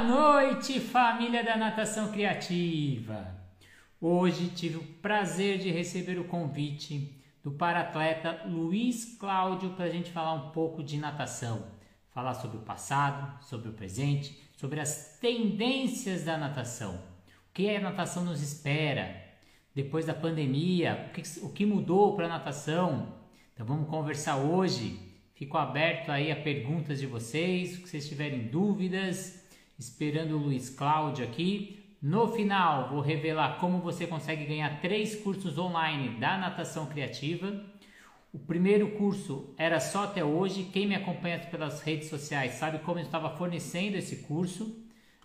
Boa noite, família da Natação Criativa. Hoje tive o prazer de receber o convite do paratleta Luiz Cláudio para a gente falar um pouco de natação. Falar sobre o passado, sobre o presente, sobre as tendências da natação. O que a natação nos espera depois da pandemia, o que, o que mudou para a natação. Então vamos conversar hoje Fico aberto aí a perguntas de vocês, se vocês tiverem dúvidas, esperando o Luiz Cláudio aqui. No final, vou revelar como você consegue ganhar três cursos online da natação criativa. O primeiro curso era só até hoje. Quem me acompanha pelas redes sociais sabe como eu estava fornecendo esse curso.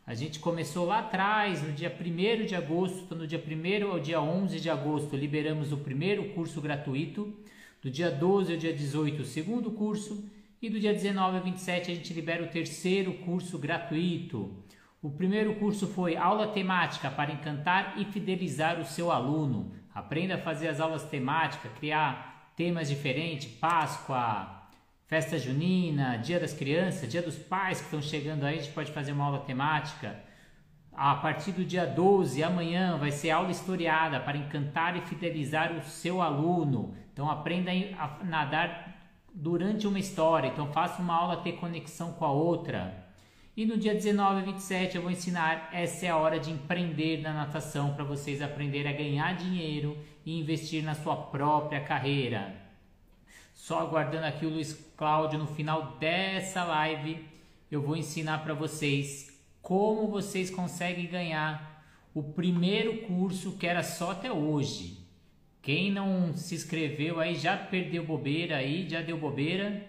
A gente começou lá atrás, no dia 1 de agosto, então no dia 1 ao dia 11 de agosto, liberamos o primeiro curso gratuito. Do dia 12 ao dia 18, o segundo curso. E do dia 19 ao 27, a gente libera o terceiro curso gratuito. O primeiro curso foi aula temática para encantar e fidelizar o seu aluno. Aprenda a fazer as aulas temáticas, criar temas diferentes, Páscoa, festa junina, Dia das Crianças, Dia dos Pais que estão chegando aí, a gente pode fazer uma aula temática. A partir do dia 12, amanhã, vai ser aula historiada para encantar e fidelizar o seu aluno. Então aprenda a nadar durante uma história. Então faça uma aula ter conexão com a outra. E no dia 19 e 27 eu vou ensinar essa é a hora de empreender na natação para vocês aprenderem a ganhar dinheiro e investir na sua própria carreira. Só aguardando aqui o Luiz Cláudio no final dessa live, eu vou ensinar para vocês como vocês conseguem ganhar o primeiro curso que era só até hoje. Quem não se inscreveu aí já perdeu bobeira aí, já deu bobeira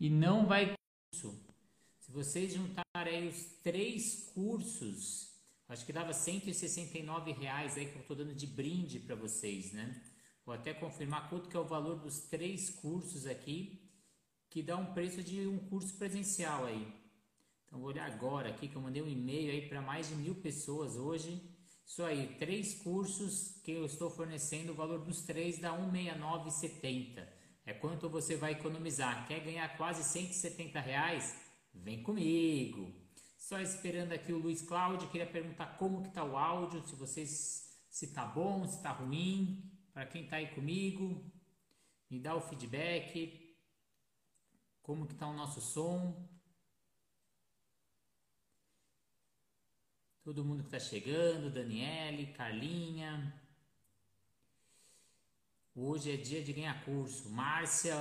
e não vai curso. Se vocês juntarem os três cursos, acho que dava 169 reais aí que eu estou dando de brinde para vocês, né? Vou até confirmar quanto que é o valor dos três cursos aqui, que dá um preço de um curso presencial aí. Então vou olhar agora aqui que eu mandei um e-mail aí para mais de mil pessoas hoje isso aí, três cursos que eu estou fornecendo, o valor dos três dá 169,70. É quanto você vai economizar. Quer ganhar quase 170 reais? Vem comigo. Só esperando aqui o Luiz Cláudio, queria perguntar como que tá o áudio, se vocês se tá bom, se tá ruim, para quem tá aí comigo, me dá o feedback. Como que tá o nosso som? Todo mundo que está chegando, Daniele, Carlinha. Hoje é dia de ganhar curso. Márcia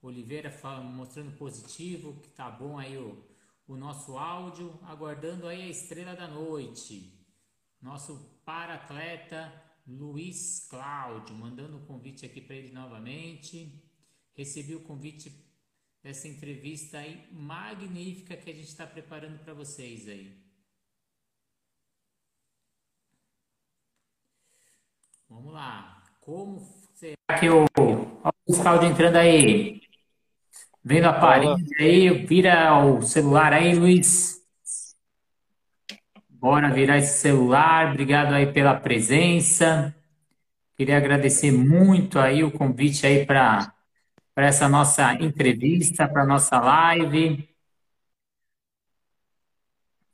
Oliveira mostrando positivo, que tá bom aí o, o nosso áudio, aguardando aí a estrela da noite. Nosso para-atleta Luiz Cláudio, mandando o um convite aqui para ele novamente. Recebi o convite dessa entrevista aí magnífica que a gente está preparando para vocês aí. Vamos lá. Como será que o. Olha o Cláudio entrando aí. Vendo a parede aí, vira o celular aí, Luiz. Bora virar esse celular. Obrigado aí pela presença. Queria agradecer muito aí o convite aí para para essa nossa entrevista, para nossa live.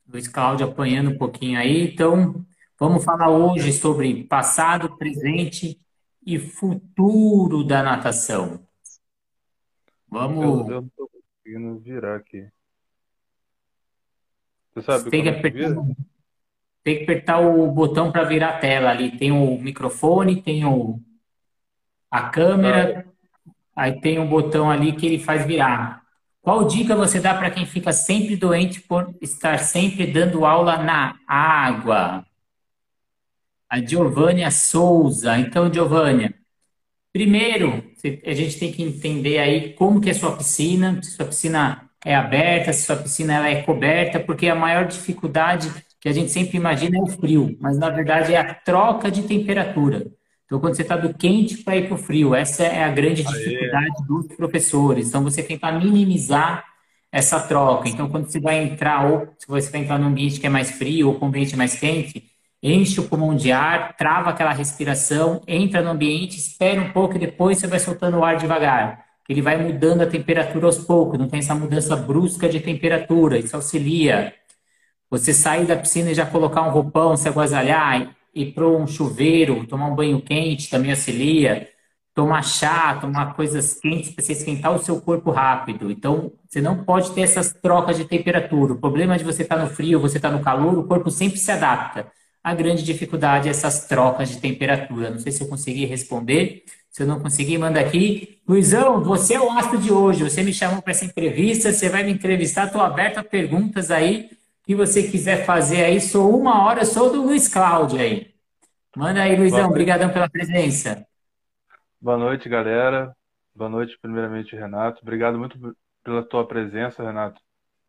Luiz Cláudio apanhando um pouquinho aí. Então, Vamos falar hoje sobre passado, presente e futuro da natação. Vamos. Eu, não estou conseguindo virar aqui. Você sabe tem que, apertar, tem que apertar o botão para virar a tela ali. Tem o microfone, tem o, a câmera, ah. aí tem um botão ali que ele faz virar. Qual dica você dá para quem fica sempre doente por estar sempre dando aula na água? A Giovânia Souza. Então, Giovânia, primeiro, a gente tem que entender aí como que é sua piscina, se sua piscina é aberta, se sua piscina ela é coberta, porque a maior dificuldade que a gente sempre imagina é o frio, mas na verdade é a troca de temperatura. Então, quando você está do quente para ir para o frio, essa é a grande dificuldade Aê. dos professores. Então, você tenta minimizar essa troca. Então, quando você vai entrar, ou se você vai entrar num ambiente que é mais frio ou com um ambiente mais quente, enche o pulmão de ar, trava aquela respiração, entra no ambiente, espera um pouco e depois você vai soltando o ar devagar. Ele vai mudando a temperatura aos poucos, não tem essa mudança brusca de temperatura, isso auxilia. Você sair da piscina e já colocar um roupão, se agasalhar, ir para um chuveiro, tomar um banho quente também auxilia. Tomar chá, tomar coisas quentes para você esquentar o seu corpo rápido. Então, você não pode ter essas trocas de temperatura. O problema de você estar tá no frio, você estar tá no calor, o corpo sempre se adapta. A grande dificuldade é essas trocas de temperatura. Não sei se eu consegui responder. Se eu não conseguir, manda aqui. Luizão, você é o astro de hoje. Você me chamou para essa entrevista. Você vai me entrevistar. Estou aberto a perguntas aí que você quiser fazer aí. Sou uma hora, sou do Luiz Cláudio aí. Manda aí, Luizão. Obrigadão pela presença. Boa noite, galera. Boa noite, primeiramente, Renato. Obrigado muito pela tua presença, Renato,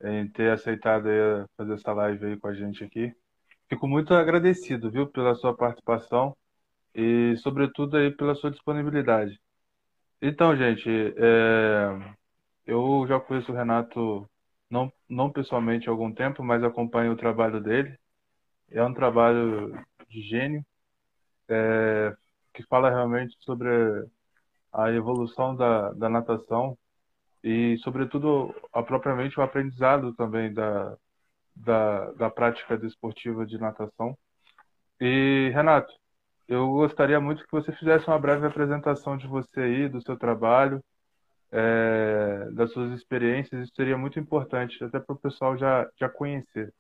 em ter aceitado fazer essa live aí com a gente aqui. Fico muito agradecido, viu, pela sua participação e, sobretudo, aí pela sua disponibilidade. Então, gente, é, eu já conheço o Renato, não, não pessoalmente há algum tempo, mas acompanho o trabalho dele. É um trabalho de gênio, é, que fala realmente sobre a evolução da, da natação e, sobretudo, a, propriamente o aprendizado também da, da, da prática desportiva de natação. E, Renato, eu gostaria muito que você fizesse uma breve apresentação de você aí, do seu trabalho, é, das suas experiências. Isso seria muito importante, até para o pessoal já, já conhecer.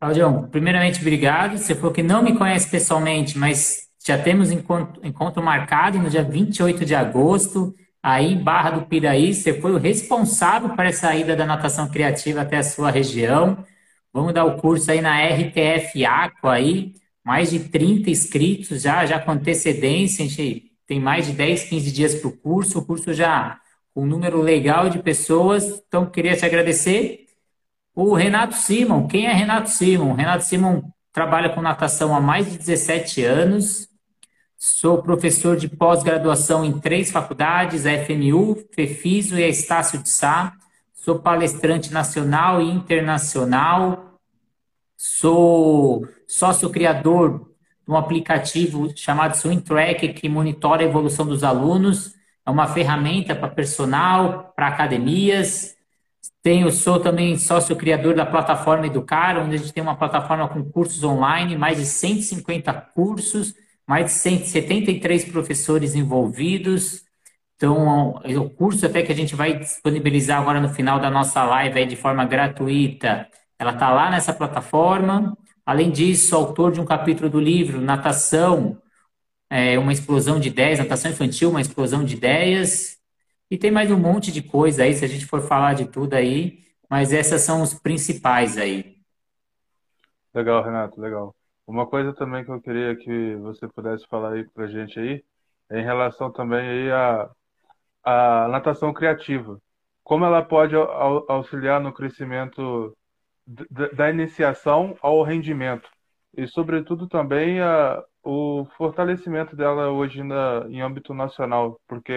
Claudião, primeiramente, obrigado. Você falou que não me conhece pessoalmente, mas já temos encontro, encontro marcado no dia 28 de agosto, aí em Barra do Piraí. Você foi o responsável para essa ida da natação criativa até a sua região. Vamos dar o curso aí na RTF Aqua aí mais de 30 inscritos já, já com antecedência, a gente tem mais de 10, 15 dias para o curso, o curso já com um número legal de pessoas, então queria te agradecer. O Renato Simon, quem é Renato Simon? Renato Simon trabalha com natação há mais de 17 anos, sou professor de pós-graduação em três faculdades, a FMU, FEFISO e a Estácio de Sá, sou palestrante nacional e internacional, Sou sócio criador de um aplicativo chamado Swing Track que monitora a evolução dos alunos. É uma ferramenta para personal, para academias. Tenho, sou também sócio criador da plataforma Educar, onde a gente tem uma plataforma com cursos online, mais de 150 cursos, mais de 173 professores envolvidos. Então, o curso até que a gente vai disponibilizar agora no final da nossa live aí de forma gratuita, ela está lá nessa plataforma. Além disso, autor de um capítulo do livro Natação, é, uma explosão de ideias, natação infantil, uma explosão de ideias. E tem mais um monte de coisa aí, se a gente for falar de tudo aí, mas essas são os principais aí. Legal, Renato, legal. Uma coisa também que eu queria que você pudesse falar aí pra gente aí, é em relação também aí à, à natação criativa. Como ela pode auxiliar no crescimento da iniciação ao rendimento e, sobretudo, também a, o fortalecimento dela hoje na, em âmbito nacional, porque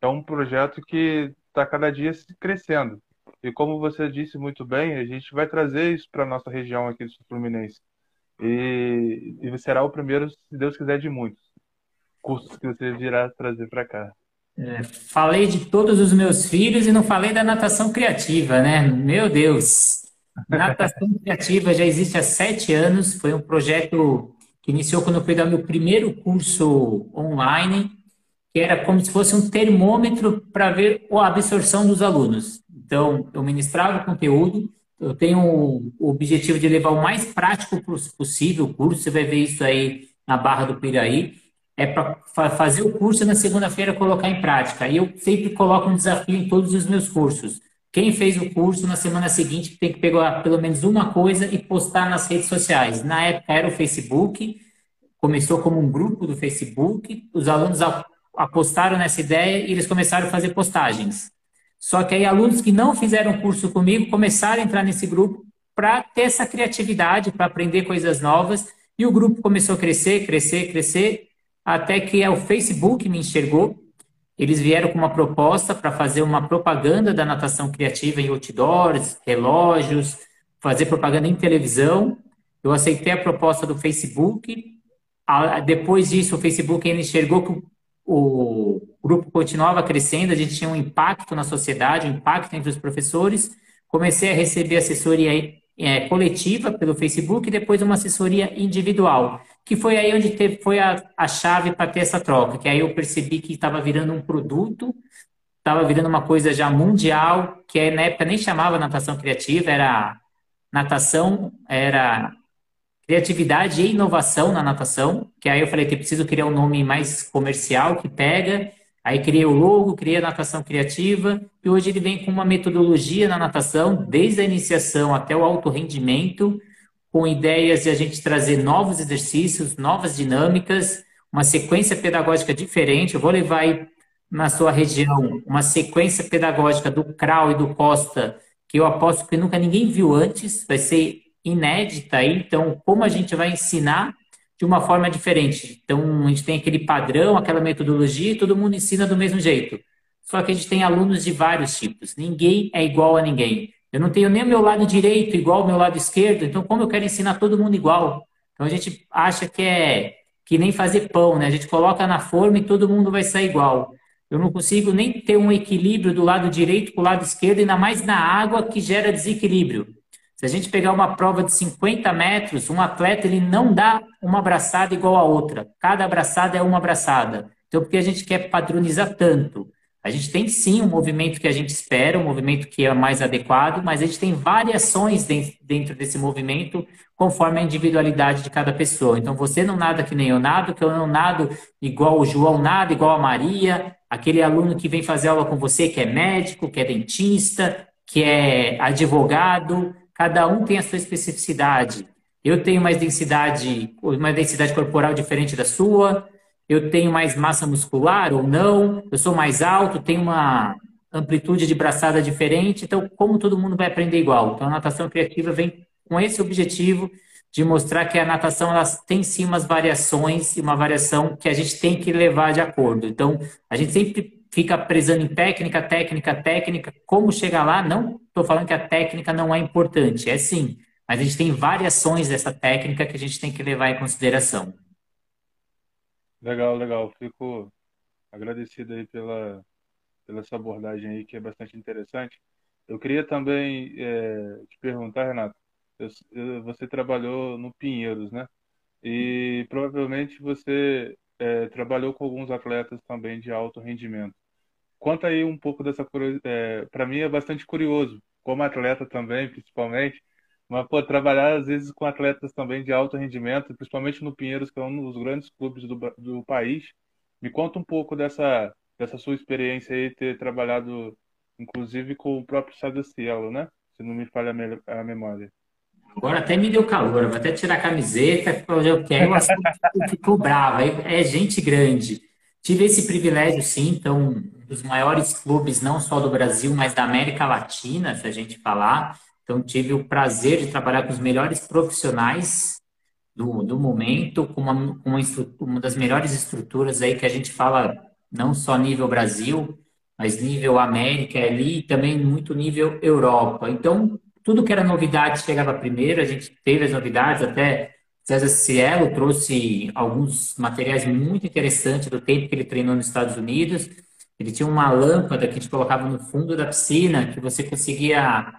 é um projeto que está cada dia crescendo. E como você disse muito bem, a gente vai trazer isso para a nossa região aqui do Fluminense. E, e será o primeiro, se Deus quiser, de muitos cursos que você virá trazer para cá. É, falei de todos os meus filhos e não falei da natação criativa, né? Meu Deus! Natação Criativa já existe há sete anos. Foi um projeto que iniciou quando eu fui dar meu primeiro curso online, que era como se fosse um termômetro para ver a absorção dos alunos. Então, eu ministrava o conteúdo, eu tenho o objetivo de levar o mais prático possível o curso, você vai ver isso aí na Barra do Piraí. É para fazer o curso na segunda-feira colocar em prática. E eu sempre coloco um desafio em todos os meus cursos. Quem fez o curso na semana seguinte tem que pegar pelo menos uma coisa e postar nas redes sociais. Na época era o Facebook, começou como um grupo do Facebook, os alunos apostaram nessa ideia e eles começaram a fazer postagens. Só que aí alunos que não fizeram curso comigo começaram a entrar nesse grupo para ter essa criatividade, para aprender coisas novas, e o grupo começou a crescer, crescer, crescer, até que o Facebook me enxergou eles vieram com uma proposta para fazer uma propaganda da natação criativa em outdoors, relógios, fazer propaganda em televisão. Eu aceitei a proposta do Facebook. Depois disso, o Facebook ainda enxergou que o grupo continuava crescendo, a gente tinha um impacto na sociedade, um impacto entre os professores. Comecei a receber assessoria é, coletiva pelo Facebook e depois uma assessoria individual, que foi aí onde teve, foi a, a chave para ter essa troca, que aí eu percebi que estava virando um produto, estava virando uma coisa já mundial, que na época nem chamava natação criativa, era natação, era criatividade e inovação na natação, que aí eu falei que preciso criar um nome mais comercial que pega. Aí criei o logo, criei a natação criativa e hoje ele vem com uma metodologia na natação, desde a iniciação até o alto rendimento, com ideias de a gente trazer novos exercícios, novas dinâmicas, uma sequência pedagógica diferente. Eu vou levar aí na sua região uma sequência pedagógica do Krau e do Costa, que eu aposto que nunca ninguém viu antes, vai ser inédita aí. Então, como a gente vai ensinar de uma forma diferente? Então, a gente tem aquele padrão, aquela metodologia e todo mundo ensina do mesmo jeito. Só que a gente tem alunos de vários tipos. Ninguém é igual a ninguém. Eu não tenho nem o meu lado direito igual ao meu lado esquerdo, então como eu quero ensinar todo mundo igual? Então a gente acha que é que nem fazer pão, né? A gente coloca na forma e todo mundo vai sair igual. Eu não consigo nem ter um equilíbrio do lado direito com o lado esquerdo, ainda mais na água que gera desequilíbrio. Se a gente pegar uma prova de 50 metros, um atleta ele não dá uma abraçada igual a outra. Cada abraçada é uma abraçada. Então, porque a gente quer padronizar tanto? A gente tem sim um movimento que a gente espera, um movimento que é mais adequado, mas a gente tem variações dentro desse movimento conforme a individualidade de cada pessoa. Então, você não nada que nem eu nado, que eu não nado igual o João nada, igual a Maria, aquele aluno que vem fazer aula com você que é médico, que é dentista, que é advogado, cada um tem a sua especificidade. Eu tenho mais densidade, uma densidade corporal diferente da sua, eu tenho mais massa muscular ou não, eu sou mais alto, tenho uma amplitude de braçada diferente, então como todo mundo vai aprender igual? Então a natação criativa vem com esse objetivo de mostrar que a natação ela tem sim umas variações e uma variação que a gente tem que levar de acordo. Então, a gente sempre fica prezando em técnica, técnica, técnica. Como chegar lá? Não estou falando que a técnica não é importante, é sim. Mas a gente tem variações dessa técnica que a gente tem que levar em consideração. Legal, legal. Fico agradecido aí pela, pela essa abordagem aí, que é bastante interessante. Eu queria também é, te perguntar, Renato, eu, eu, você trabalhou no Pinheiros, né? E provavelmente você é, trabalhou com alguns atletas também de alto rendimento. Conta aí um pouco dessa. É, para mim é bastante curioso, como atleta também, principalmente, mas pô, trabalhar às vezes com atletas também de alto rendimento, principalmente no Pinheiros, que é um dos grandes clubes do, do país. Me conta um pouco dessa, dessa sua experiência aí, ter trabalhado inclusive com o próprio Sadocielo, né? Se não me falha a memória. Agora até me deu calor, vou até tirar a camiseta, eu quero, ficou bravo, é gente grande. Tive esse privilégio, sim, então, dos maiores clubes, não só do Brasil, mas da América Latina, se a gente falar. Então, tive o prazer de trabalhar com os melhores profissionais do, do momento, com, uma, uma, uma das melhores estruturas aí que a gente fala, não só nível Brasil, mas nível América ali e também muito nível Europa. Então, tudo que era novidade chegava primeiro, a gente teve as novidades, até César Cielo trouxe alguns materiais muito interessantes do tempo que ele treinou nos Estados Unidos. Ele tinha uma lâmpada que a gente colocava no fundo da piscina, que você conseguia,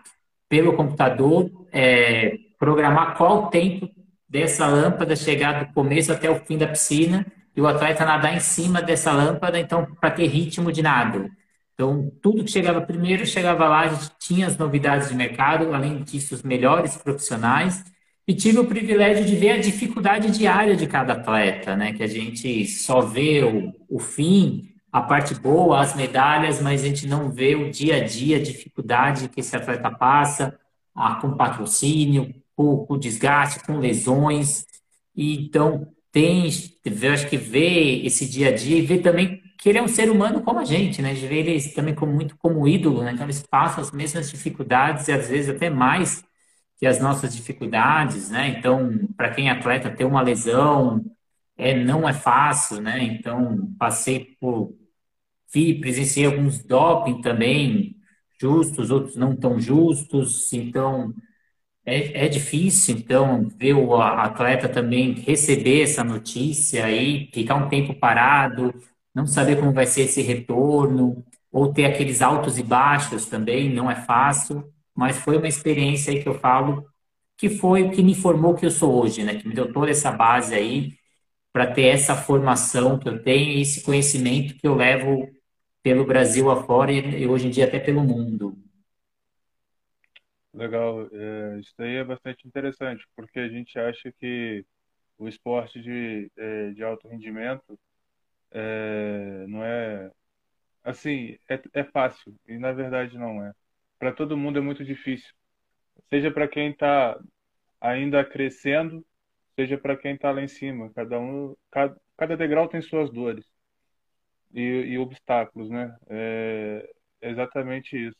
pelo computador, é, programar qual o tempo dessa lâmpada chegar do começo até o fim da piscina e o atleta nadar em cima dessa lâmpada, então, para ter ritmo de nado. Então, tudo que chegava primeiro, chegava lá, a gente tinha as novidades de mercado, além disso, os melhores profissionais e tive o privilégio de ver a dificuldade diária de cada atleta, né? Que a gente só vê o, o fim, a parte boa, as medalhas, mas a gente não vê o dia a dia, a dificuldade que esse atleta passa, ah, com patrocínio, com, com desgaste, com lesões. E, então, tem, eu acho que ver esse dia a dia e ver também que ele é um ser humano como a gente, né? De ver ele também como, muito como ídolo, né? Então, eles passam as mesmas dificuldades e às vezes até mais que as nossas dificuldades, né? Então, para quem é atleta, ter uma lesão é, não é fácil, né? Então, passei por. Vi, presenciei alguns doping também, justos, outros não tão justos, então é, é difícil, então, ver o atleta também receber essa notícia e ficar um tempo parado, não saber como vai ser esse retorno, ou ter aqueles altos e baixos também, não é fácil mas foi uma experiência aí que eu falo que foi o que me formou que eu sou hoje, né? Que me deu toda essa base aí para ter essa formação que eu tenho e esse conhecimento que eu levo pelo Brasil afora e, hoje em dia até pelo mundo. Legal, é, isso daí é bastante interessante, porque a gente acha que o esporte de, é, de alto rendimento é, não é assim, é, é fácil, e na verdade não é. Para todo mundo é muito difícil, seja para quem está ainda crescendo, seja para quem está lá em cima. Cada um, cada, cada degrau tem suas dores e, e obstáculos, né? É, é exatamente isso.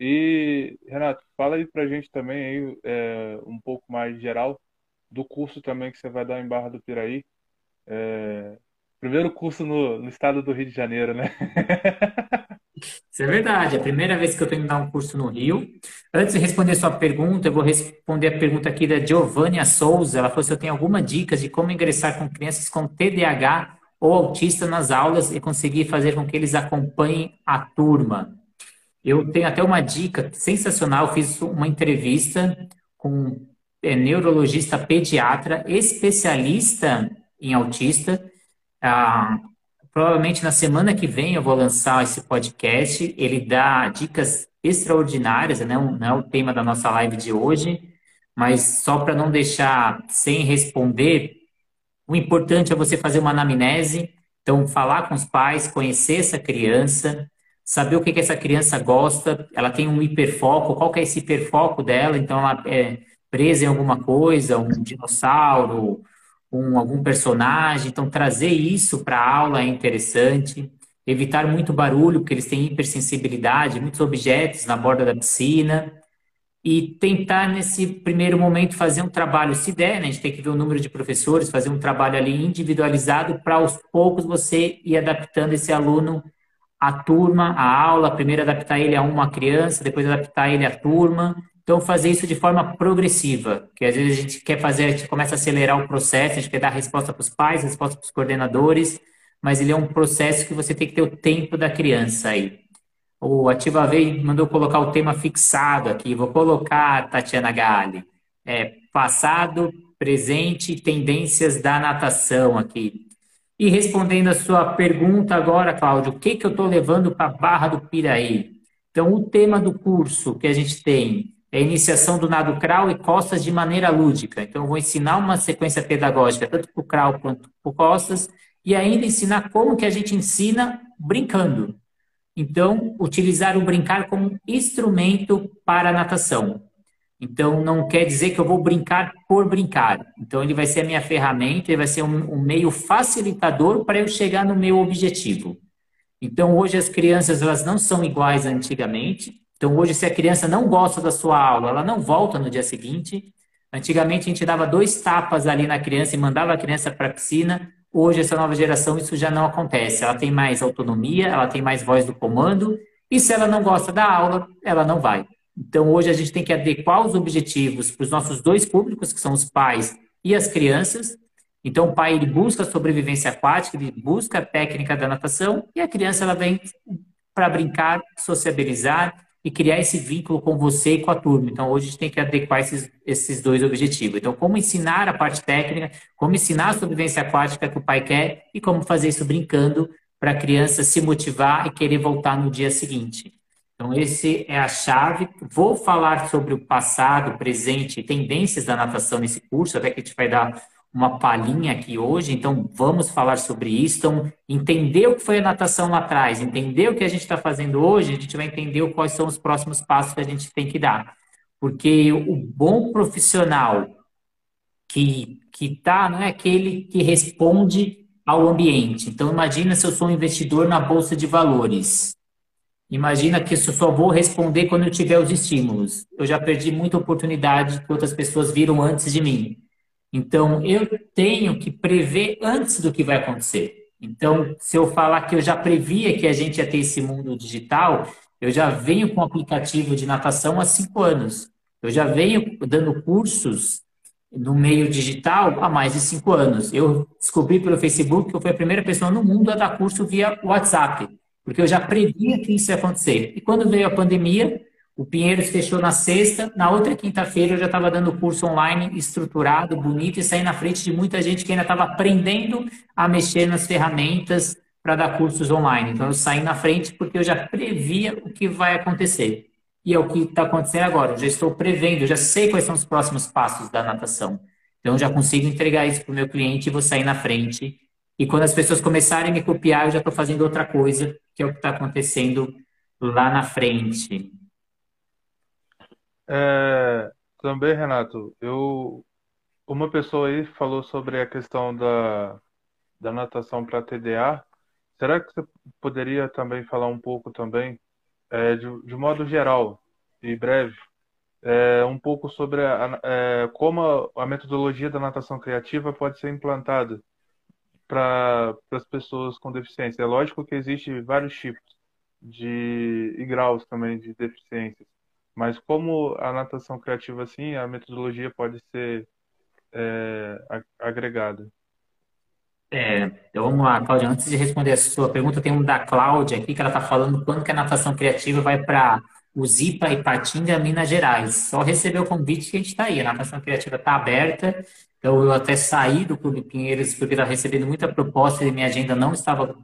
E, Renato, fala aí pra gente também aí, é, um pouco mais geral do curso também que você vai dar em Barra do Piraí. É, primeiro curso no, no estado do Rio de Janeiro, né? Isso é verdade. É a primeira vez que eu tenho que dar um curso no Rio. Antes de responder sua pergunta, eu vou responder a pergunta aqui da Giovânia Souza. Ela falou se eu tenho alguma dica de como ingressar com crianças com TDAH ou autista nas aulas e conseguir fazer com que eles acompanhem a turma. Eu tenho até uma dica sensacional. Eu fiz uma entrevista com é, neurologista pediatra, especialista em autista. Ah, provavelmente na semana que vem eu vou lançar esse podcast. Ele dá dicas extraordinárias, né? não é o tema da nossa live de hoje, mas só para não deixar sem responder, o importante é você fazer uma anamnese, então falar com os pais, conhecer essa criança, saber o que, que essa criança gosta, ela tem um hiperfoco, qual que é esse hiperfoco dela, então ela é presa em alguma coisa, um dinossauro, um, algum personagem, então trazer isso para a aula é interessante, evitar muito barulho, porque eles têm hipersensibilidade, muitos objetos na borda da piscina, e tentar nesse primeiro momento fazer um trabalho, se der, né, a gente tem que ver o número de professores, fazer um trabalho ali individualizado para aos poucos você ir adaptando esse aluno a turma, a aula, primeiro adaptar ele a uma criança, depois adaptar ele à turma. Então, fazer isso de forma progressiva, que às vezes a gente quer fazer, a gente começa a acelerar o processo, a gente quer dar resposta para os pais, resposta para os coordenadores, mas ele é um processo que você tem que ter o tempo da criança aí. O Ativa Vei mandou colocar o tema fixado aqui, vou colocar, Tatiana Gali, é, passado, presente e tendências da natação aqui. E respondendo a sua pergunta agora, Cláudio, o que, que eu estou levando para a Barra do Piraí? Então, o tema do curso que a gente tem é iniciação do nado crawl e costas de maneira lúdica. Então, eu vou ensinar uma sequência pedagógica, tanto para o crawl quanto para o costas, e ainda ensinar como que a gente ensina brincando. Então, utilizar o brincar como instrumento para a natação. Então, não quer dizer que eu vou brincar por brincar. Então, ele vai ser a minha ferramenta, ele vai ser um, um meio facilitador para eu chegar no meu objetivo. Então, hoje as crianças elas não são iguais antigamente. Então, hoje, se a criança não gosta da sua aula, ela não volta no dia seguinte. Antigamente, a gente dava dois tapas ali na criança e mandava a criança para a piscina. Hoje, essa nova geração, isso já não acontece. Ela tem mais autonomia, ela tem mais voz do comando. E se ela não gosta da aula, ela não vai. Então, hoje a gente tem que adequar os objetivos para os nossos dois públicos, que são os pais e as crianças. Então, o pai ele busca a sobrevivência aquática, ele busca a técnica da natação, e a criança ela vem para brincar, sociabilizar e criar esse vínculo com você e com a turma. Então, hoje a gente tem que adequar esses, esses dois objetivos. Então, como ensinar a parte técnica, como ensinar a sobrevivência aquática que o pai quer e como fazer isso brincando para a criança se motivar e querer voltar no dia seguinte. Então, esse é a chave. Vou falar sobre o passado, presente e tendências da natação nesse curso, até que a gente vai dar uma palhinha aqui hoje. Então, vamos falar sobre isso. Então, entender o que foi a natação lá atrás, entender o que a gente está fazendo hoje, a gente vai entender quais são os próximos passos que a gente tem que dar. Porque o bom profissional que que tá não é aquele que responde ao ambiente. Então, imagina se eu sou um investidor na bolsa de valores. Imagina que eu só vou responder quando eu tiver os estímulos. Eu já perdi muita oportunidade que outras pessoas viram antes de mim. Então, eu tenho que prever antes do que vai acontecer. Então, se eu falar que eu já previa que a gente ia ter esse mundo digital, eu já venho com o aplicativo de natação há cinco anos. Eu já venho dando cursos no meio digital há mais de cinco anos. Eu descobri pelo Facebook que eu fui a primeira pessoa no mundo a dar curso via WhatsApp porque eu já previa que isso ia acontecer. E quando veio a pandemia, O Pinheiros fechou na sexta, na outra quinta-feira eu já estava dando curso online estruturado, bonito e saí na frente de muita gente que ainda estava aprendendo a mexer nas ferramentas para dar cursos online. Então eu saí na frente porque eu já previa o que vai acontecer. E é o que está acontecendo agora. Eu já estou prevendo, já sei quais são os próximos passos da natação. Então eu já consigo entregar isso para o meu cliente e vou sair na frente. E quando as pessoas começarem a me copiar, eu já estou fazendo outra coisa, que é o que está acontecendo lá na frente. É, também, Renato, eu uma pessoa aí falou sobre a questão da, da natação para TDA. Será que você poderia também falar um pouco também, é, de, de modo geral e breve, é, um pouco sobre a, é, como a, metodologia da natação criativa pode ser implantada para as pessoas com deficiência? É lógico que existe vários tipos de e graus também de deficiências. Mas como a natação criativa, assim, a metodologia pode ser é, agregada. É, então vamos lá, Cláudia. Antes de responder a sua pergunta, tem um da Cláudia aqui que ela está falando quando que a natação criativa vai para o Zipa e Patinga, Minas Gerais. Só recebeu o convite que a gente está aí. A natação criativa está aberta. Então eu até saí do Clube Pinheiros porque estava recebendo muita proposta e minha agenda não estava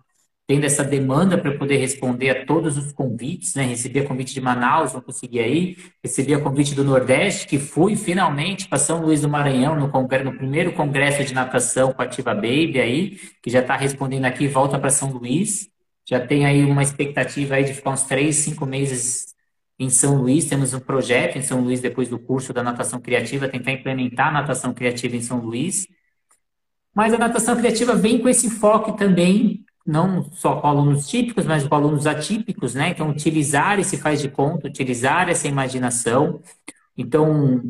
tendo essa demanda para poder responder a todos os convites, né? Recebi a convite de Manaus, não consegui ir. Recebi a convite do Nordeste, que fui finalmente para São Luís do Maranhão, no, no primeiro congresso de natação com a Ativa Baby aí, que já está respondendo aqui, volta para São Luís. Já tem aí uma expectativa aí de ficar uns três, cinco meses em São Luís. Temos um projeto em São Luís, depois do curso da natação criativa, tentar implementar a natação criativa em São Luís. Mas a natação criativa vem com esse foco também não só com alunos típicos, mas com alunos atípicos, né? Então, utilizar esse faz de conta, utilizar essa imaginação. Então,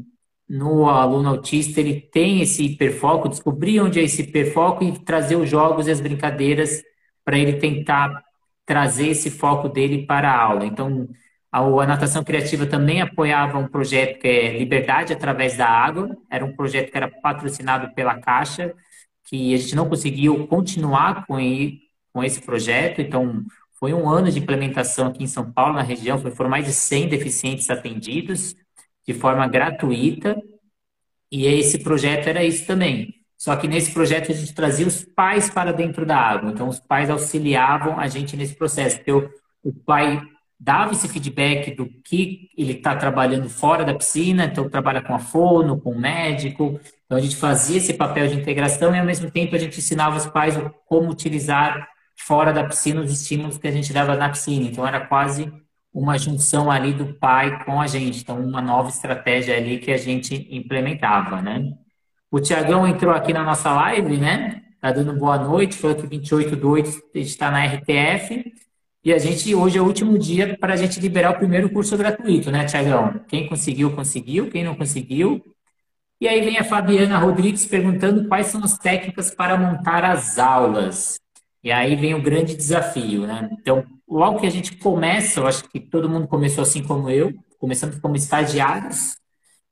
no aluno autista, ele tem esse hiperfoco, descobrir onde é esse hiperfoco e trazer os jogos e as brincadeiras para ele tentar trazer esse foco dele para a aula. Então, a, a natação criativa também apoiava um projeto que é Liberdade através da Água, era um projeto que era patrocinado pela Caixa, que a gente não conseguiu continuar com ele, com esse projeto. Então, foi um ano de implementação aqui em São Paulo, na região, foram mais de 100 deficientes atendidos de forma gratuita. E esse projeto era isso também. Só que nesse projeto a gente trazia os pais para dentro da água. Então, os pais auxiliavam a gente nesse processo. Porque o, o pai dava esse feedback do que ele está trabalhando fora da piscina, então trabalha com a fono, com o médico. Então, a gente fazia esse papel de integração e, ao mesmo tempo, a gente ensinava os pais como utilizar fora da piscina os estímulos que a gente dava na piscina. Então era quase uma junção ali do pai com a gente. Então uma nova estratégia ali que a gente implementava, né? O Tiagão entrou aqui na nossa live, né? Tá dando boa noite, falou que 28 do 8 está na RTF. E a gente, hoje é o último dia para a gente liberar o primeiro curso gratuito, né, Tiagão? Quem conseguiu, conseguiu. Quem não conseguiu. E aí vem a Fabiana Rodrigues perguntando quais são as técnicas para montar as aulas. E aí vem o grande desafio, né? Então, logo que a gente começa, eu acho que todo mundo começou assim como eu, começando como estagiários,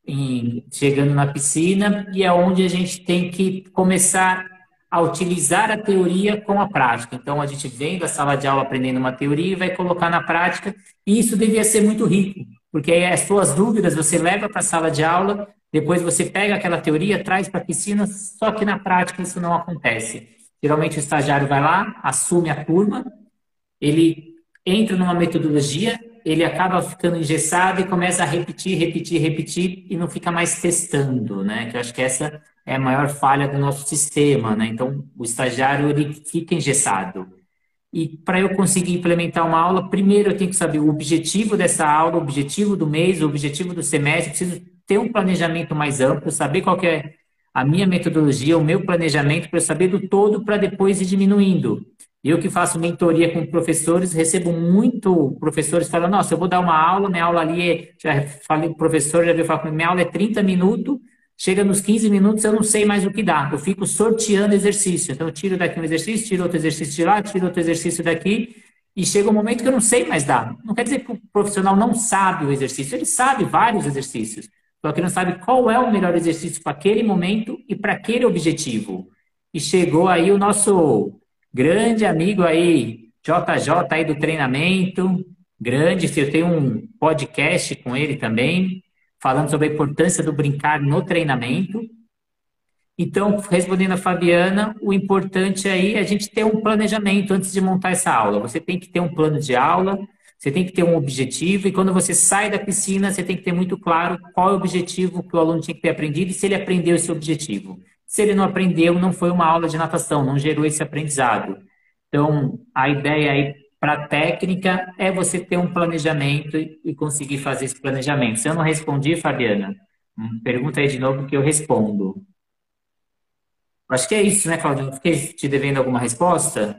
em, chegando na piscina, e é onde a gente tem que começar a utilizar a teoria com a prática. Então, a gente vem da sala de aula aprendendo uma teoria e vai colocar na prática, e isso devia ser muito rico, porque aí as suas dúvidas você leva para a sala de aula, depois você pega aquela teoria, traz para a piscina, só que na prática isso não acontece. Geralmente o estagiário vai lá, assume a turma, ele entra numa metodologia, ele acaba ficando engessado e começa a repetir, repetir, repetir e não fica mais testando, né? Que eu acho que essa é a maior falha do nosso sistema, né? Então, o estagiário ele fica engessado. E para eu conseguir implementar uma aula, primeiro eu tenho que saber o objetivo dessa aula, o objetivo do mês, o objetivo do semestre, preciso ter um planejamento mais amplo, saber qual é a minha metodologia, o meu planejamento para eu saber do todo para depois ir diminuindo. Eu que faço mentoria com professores, recebo muito professores falando, nossa, eu vou dar uma aula, minha aula ali é, já falei o professor, já veio falar comigo, minha aula é 30 minutos, chega nos 15 minutos, eu não sei mais o que dá. Eu fico sorteando exercício. Então, eu tiro daqui um exercício, tiro outro exercício de lá, tiro outro exercício daqui, e chega um momento que eu não sei mais dar. Não quer dizer que o profissional não sabe o exercício, ele sabe vários exercícios. Só que não sabe qual é o melhor exercício para aquele momento e para aquele objetivo. E chegou aí o nosso grande amigo aí, JJ aí do treinamento, grande. Eu tenho um podcast com ele também, falando sobre a importância do brincar no treinamento. Então, respondendo a Fabiana, o importante aí é a gente ter um planejamento antes de montar essa aula. Você tem que ter um plano de aula, você tem que ter um objetivo, e quando você sai da piscina, você tem que ter muito claro qual é o objetivo que o aluno tinha que ter aprendido e se ele aprendeu esse objetivo. Se ele não aprendeu, não foi uma aula de natação, não gerou esse aprendizado. Então, a ideia aí para a técnica é você ter um planejamento e conseguir fazer esse planejamento. Se eu não respondi, Fabiana, hum, pergunta aí de novo que eu respondo. Acho que é isso, né, Claudio? Fiquei te devendo alguma resposta?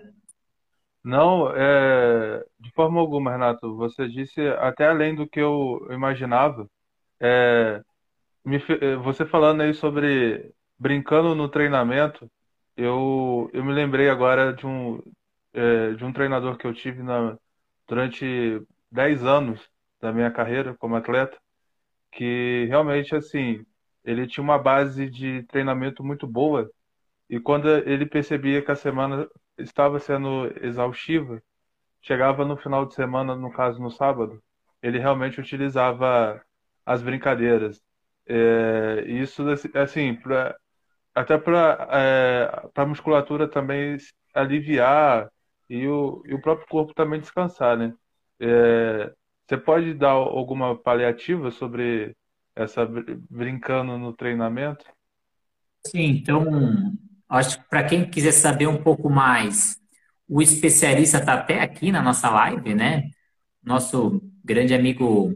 Não, é, de forma alguma, Renato. Você disse até além do que eu imaginava. É, me, você falando aí sobre brincando no treinamento, eu, eu me lembrei agora de um, é, de um treinador que eu tive na, durante 10 anos da minha carreira como atleta, que realmente, assim, ele tinha uma base de treinamento muito boa e quando ele percebia que a semana estava sendo exaustiva, chegava no final de semana, no caso no sábado, ele realmente utilizava as brincadeiras. É, isso, assim, pra, até para é, a musculatura também aliviar e o, e o próprio corpo também descansar, né? É, você pode dar alguma paliativa sobre essa brincando no treinamento? Sim, então, acho que para quem quiser saber um pouco mais, o especialista está até aqui na nossa live, né? Nosso grande amigo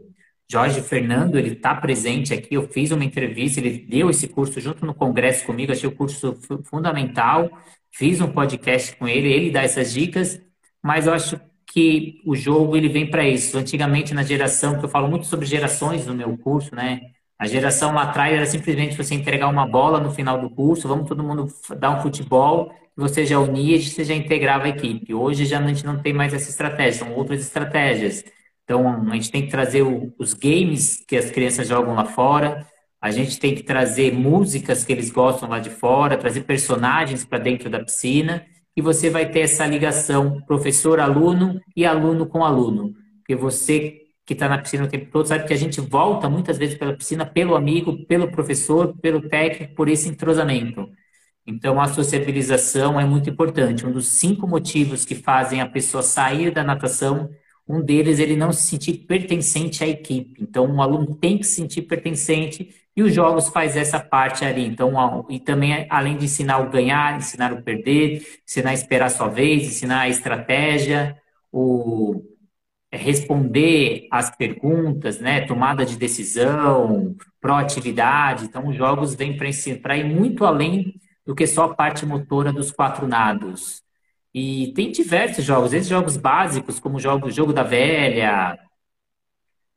Jorge Fernando, ele está presente aqui. Eu fiz uma entrevista, ele deu esse curso junto no congresso comigo, achei o curso fundamental. Fiz um podcast com ele, ele dá essas dicas, mas eu acho que o jogo ele vem para isso. Antigamente na geração, que eu falo muito sobre gerações no meu curso, né? A geração lá atrás era simplesmente você entregar uma bola no final do curso, vamos todo mundo dar um futebol, você já unia você já integrava a equipe. Hoje já a gente não tem mais essa estratégia, são outras estratégias. Então a gente tem que trazer o, os games que as crianças jogam lá fora, a gente tem que trazer músicas que eles gostam lá de fora, trazer personagens para dentro da piscina, e você vai ter essa ligação professor-aluno e aluno com aluno. Porque você que está na piscina o tempo todo sabe que a gente volta muitas vezes pela piscina pelo amigo, pelo professor, pelo técnico, por esse entrosamento. Então, a sociabilização é muito importante. Um dos cinco motivos que fazem a pessoa sair da natação um deles ele não se sentir pertencente à equipe. Então, um aluno tem que se sentir pertencente e os jogos faz essa parte ali. Então, e também além de ensinar o ganhar, ensinar o perder, ensinar a esperar a sua vez, ensinar a estratégia, o responder às perguntas, né, tomada de decisão, proatividade. Então, os jogos vêm para ir muito além do que só a parte motora dos quatro nados. E tem diversos jogos, esses jogos básicos, como o jogo, jogo da velha,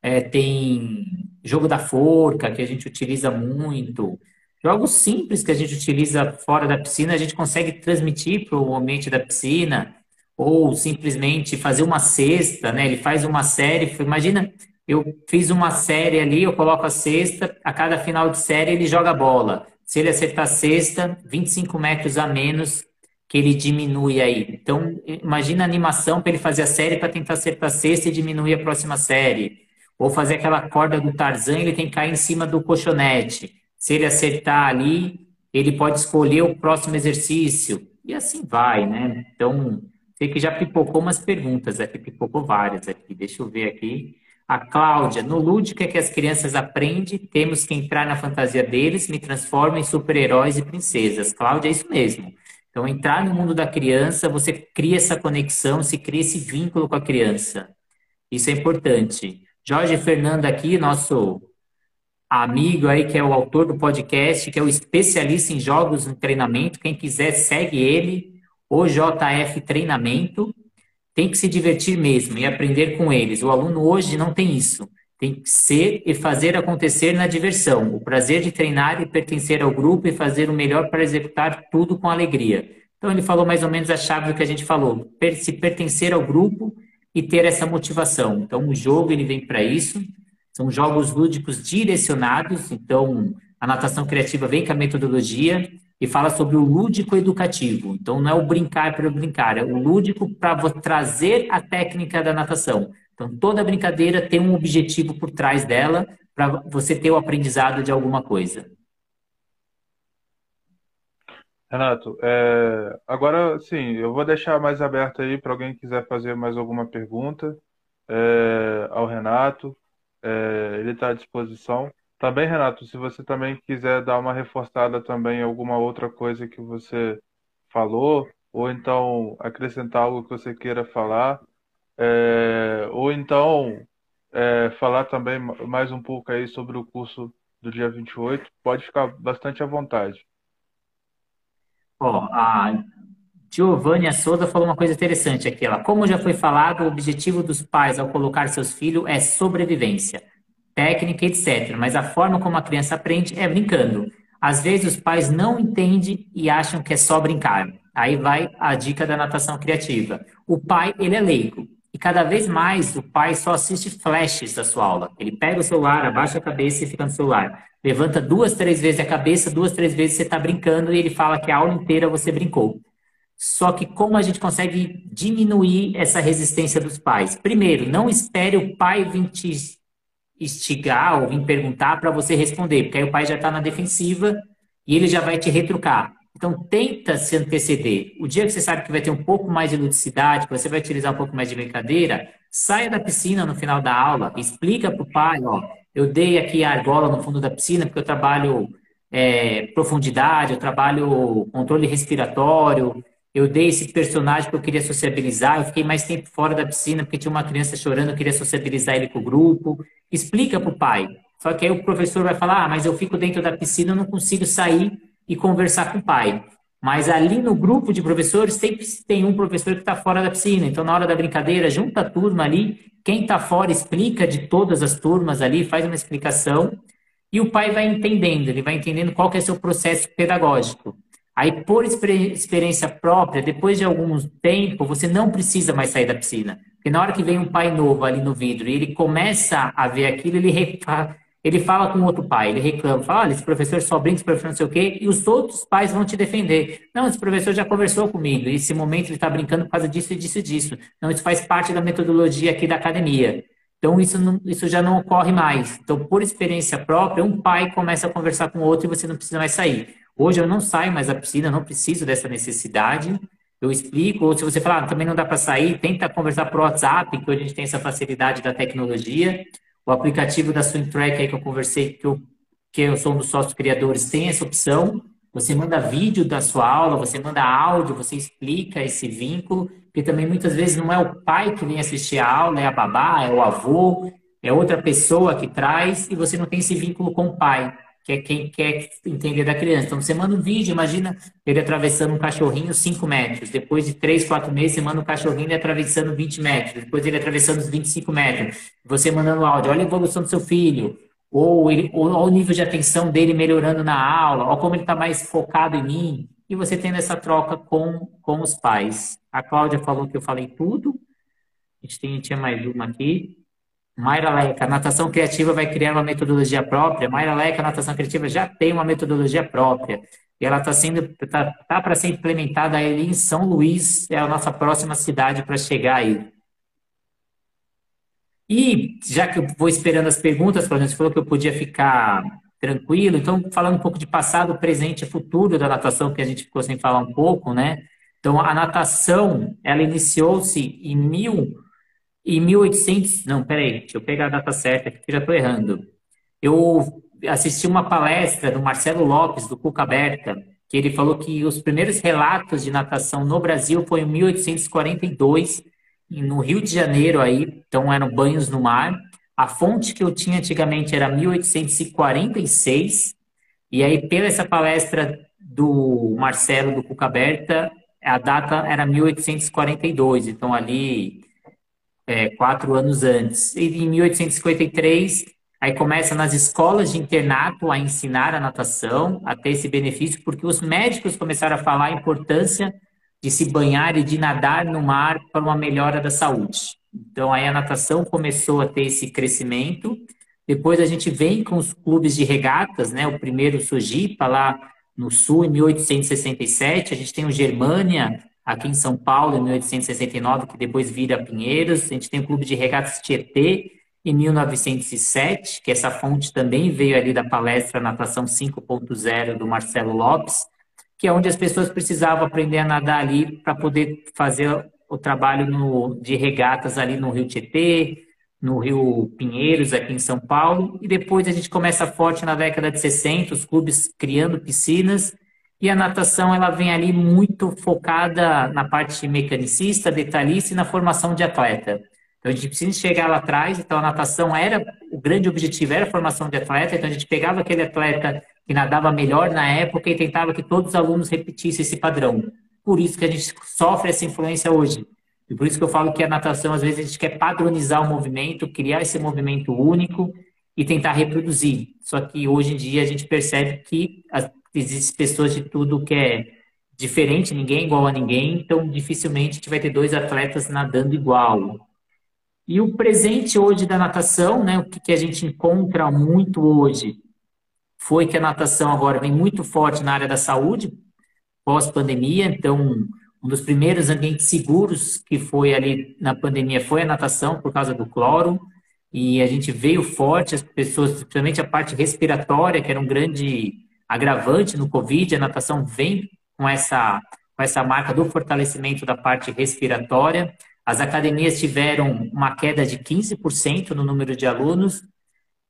é, tem jogo da forca, que a gente utiliza muito. Jogos simples que a gente utiliza fora da piscina, a gente consegue transmitir para o ambiente da piscina, ou simplesmente fazer uma cesta, né? Ele faz uma série, imagina, eu fiz uma série ali, eu coloco a cesta, a cada final de série ele joga bola. Se ele acertar a cesta, 25 metros a menos que ele diminui aí. Então, imagina a animação para ele fazer a série para tentar acertar a sexta e diminuir a próxima série. Ou fazer aquela corda do Tarzan, ele tem que cair em cima do colchonete. Se ele acertar ali, ele pode escolher o próximo exercício. E assim vai, né? Então, sei que já pipocou umas perguntas aqui, pipocou várias aqui. Deixa eu ver aqui. A Cláudia, no lúdico é que as crianças aprendem, temos que entrar na fantasia deles, me transformam em super-heróis e princesas. Cláudia, é isso mesmo. Então, entrar no mundo da criança, você cria essa conexão, se cria esse vínculo com a criança. Isso é importante. Jorge Fernando aqui, nosso amigo aí, que é o autor do podcast, que é o especialista em jogos no treinamento. Quem quiser, segue ele, o JF Treinamento. Tem que se divertir mesmo e aprender com eles. O aluno hoje não tem isso. Tem que ser e fazer acontecer na diversão. O prazer de treinar e pertencer ao grupo e fazer o melhor para executar tudo com alegria. Então, ele falou mais ou menos a chave do que a gente falou: se pertencer ao grupo e ter essa motivação. Então, o jogo ele vem para isso. São jogos lúdicos direcionados. Então, a natação criativa vem com a metodologia e fala sobre o lúdico educativo. Então, não é o brincar para brincar, é o lúdico para trazer a técnica da natação. Então, toda brincadeira tem um objetivo por trás dela para você ter o aprendizado de alguma coisa. Renato, é, agora sim, eu vou deixar mais aberto aí para alguém que quiser fazer mais alguma pergunta é, ao Renato. É, ele está à disposição. Também, Renato, se você também quiser dar uma reforçada também em alguma outra coisa que você falou, ou então acrescentar algo que você queira falar, é, ou então é, falar também mais um pouco aí sobre o curso do dia 28, pode ficar bastante à vontade. Ó, a Giovanni Souza falou uma coisa interessante aqui. Ela, como já foi falado, o objetivo dos pais ao colocar seus filhos é sobrevivência, técnica, etc. Mas a forma como a criança aprende é brincando. Às vezes os pais não entendem e acham que é só brincar. Aí vai a dica da natação criativa. O pai, ele é leigo. E cada vez mais o pai só assiste flashes da sua aula. Ele pega o celular, abaixa a cabeça e fica no celular. Levanta duas, três vezes a cabeça, duas, três vezes você está brincando e ele fala que a aula inteira você brincou. Só que como a gente consegue diminuir essa resistência dos pais? Primeiro, não espere o pai vir te instigar ou vir perguntar para você responder, porque aí o pai já está na defensiva e ele já vai te retrucar. Então, tenta se anteceder. O dia que você sabe que vai ter um pouco mais de ludicidade, que você vai utilizar um pouco mais de brincadeira, saia da piscina no final da aula, explica para o pai, ó, eu dei aqui a argola no fundo da piscina porque eu trabalho é, profundidade, eu trabalho controle respiratório, eu dei esse personagem porque eu queria sociabilizar, eu fiquei mais tempo fora da piscina porque tinha uma criança chorando, eu queria sociabilizar ele com o grupo. Explica para o pai. Só que aí o professor vai falar, ah, mas eu fico dentro da piscina, eu não consigo sair e conversar com o pai. Mas ali no grupo de professores sempre tem um professor que está fora da piscina. Então, na hora da brincadeira, junta a turma ali. Quem está fora explica de todas as turmas ali, faz uma explicação. E o pai vai entendendo, ele vai entendendo qual que é o seu processo pedagógico. Aí, por experiência própria, depois de algum tempo, você não precisa mais sair da piscina. Porque na hora que vem um pai novo ali no vidro e ele começa a ver aquilo, ele ele fala com outro pai, ele reclama, fala, olha, esse professor só brinca, esse professor não sei o quê, e os outros pais vão te defender. Não, esse professor já conversou comigo, e esse momento ele está brincando por causa disso e disso e disso. Não, isso faz parte da metodologia aqui da academia. Então, isso, não, isso já não ocorre mais. Então, por experiência própria, um pai começa a conversar com o outro e você não precisa mais sair. Hoje eu não saio mais da piscina, não preciso dessa necessidade. Eu explico, ou se você falar, ah, também não dá para sair, tenta conversar por WhatsApp, que hoje a gente tem essa facilidade da tecnologia. O aplicativo da Swing Track aí que eu conversei, que eu, que eu sou um dos sócios criadores, tem essa opção. Você manda vídeo da sua aula, você manda áudio, você explica esse vínculo, porque também muitas vezes não é o pai que vem assistir a aula, é a babá, é o avô, é outra pessoa que traz, e você não tem esse vínculo com o pai que é quem quer entender da criança. Então, você manda um vídeo, imagina ele atravessando um cachorrinho 5 metros. Depois de 3, 4 meses, você manda um cachorrinho ele atravessando 20 metros. Depois ele atravessando os 25 metros. Você mandando áudio, olha a evolução do seu filho. Ou, ele, ou, ou o nível de atenção dele melhorando na aula. Ou como ele está mais focado em mim. E você tendo essa troca com, com os pais. A Cláudia falou que eu falei tudo. A gente tem, tinha mais uma aqui. Mayra Leca, natação criativa vai criar uma metodologia própria. Mayra Leca, natação criativa já tem uma metodologia própria. E ela está sendo, tá, tá para ser implementada aí em São Luís, é a nossa próxima cidade para chegar aí. E já que eu vou esperando as perguntas, por você falou que eu podia ficar tranquilo, então falando um pouco de passado, presente e futuro da natação, que a gente ficou sem falar um pouco, né? Então, a natação, ela iniciou-se em mil em 1800, não, peraí, deixa eu pegar a data certa que já estou errando. Eu assisti uma palestra do Marcelo Lopes, do Cuca Aberta, que ele falou que os primeiros relatos de natação no Brasil foi em 1842, no Rio de Janeiro aí, então eram banhos no mar. A fonte que eu tinha antigamente era 1846, e aí pela essa palestra do Marcelo do Cuca Aberta, a data era 1842, então ali é, quatro anos antes. E em 1853, aí começa nas escolas de internato a ensinar a natação, a ter esse benefício, porque os médicos começaram a falar a importância de se banhar e de nadar no mar para uma melhora da saúde. Então, aí a natação começou a ter esse crescimento. Depois a gente vem com os clubes de regatas, né? O primeiro Sujipa lá no sul, em 1867. A gente tem o Germânia, aqui em São Paulo, em 1869, que depois vira Pinheiros. A gente tem o Clube de Regatas Tietê, em 1907, que essa fonte também veio ali da palestra Natação 5.0 do Marcelo Lopes, que é onde as pessoas precisavam aprender a nadar ali para poder fazer o trabalho no, de regatas ali no Rio Tietê, no Rio Pinheiros, aqui em São Paulo. E depois a gente começa forte na década de 60, os clubes criando piscinas. E a natação ela vem ali muito focada na parte mecanicista, detalhista e na formação de atleta. Então a gente precisa chegar lá atrás, então a natação era, o grande objetivo era a formação de atleta, então a gente pegava aquele atleta que nadava melhor na época e tentava que todos os alunos repetissem esse padrão. Por isso que a gente sofre essa influência hoje. E por isso que eu falo que a natação, às vezes, a gente quer padronizar o movimento, criar esse movimento único e tentar reproduzir. Só que hoje em dia a gente percebe que existem pessoas de tudo que é diferente, ninguém é igual a ninguém, então dificilmente a gente vai ter dois atletas nadando igual. E o presente hoje da natação, né, o que, que a gente encontra muito hoje, foi que a natação agora vem muito forte na área da saúde, pós-pandemia. Então, um dos primeiros ambientes seguros que foi ali na pandemia foi a natação, por causa do cloro. E a gente veio forte, as pessoas, principalmente a parte respiratória, que era um grande agravante no Covid, a natação vem com essa, com essa marca do fortalecimento da parte respiratória. As academias tiveram uma queda de 15% no número de alunos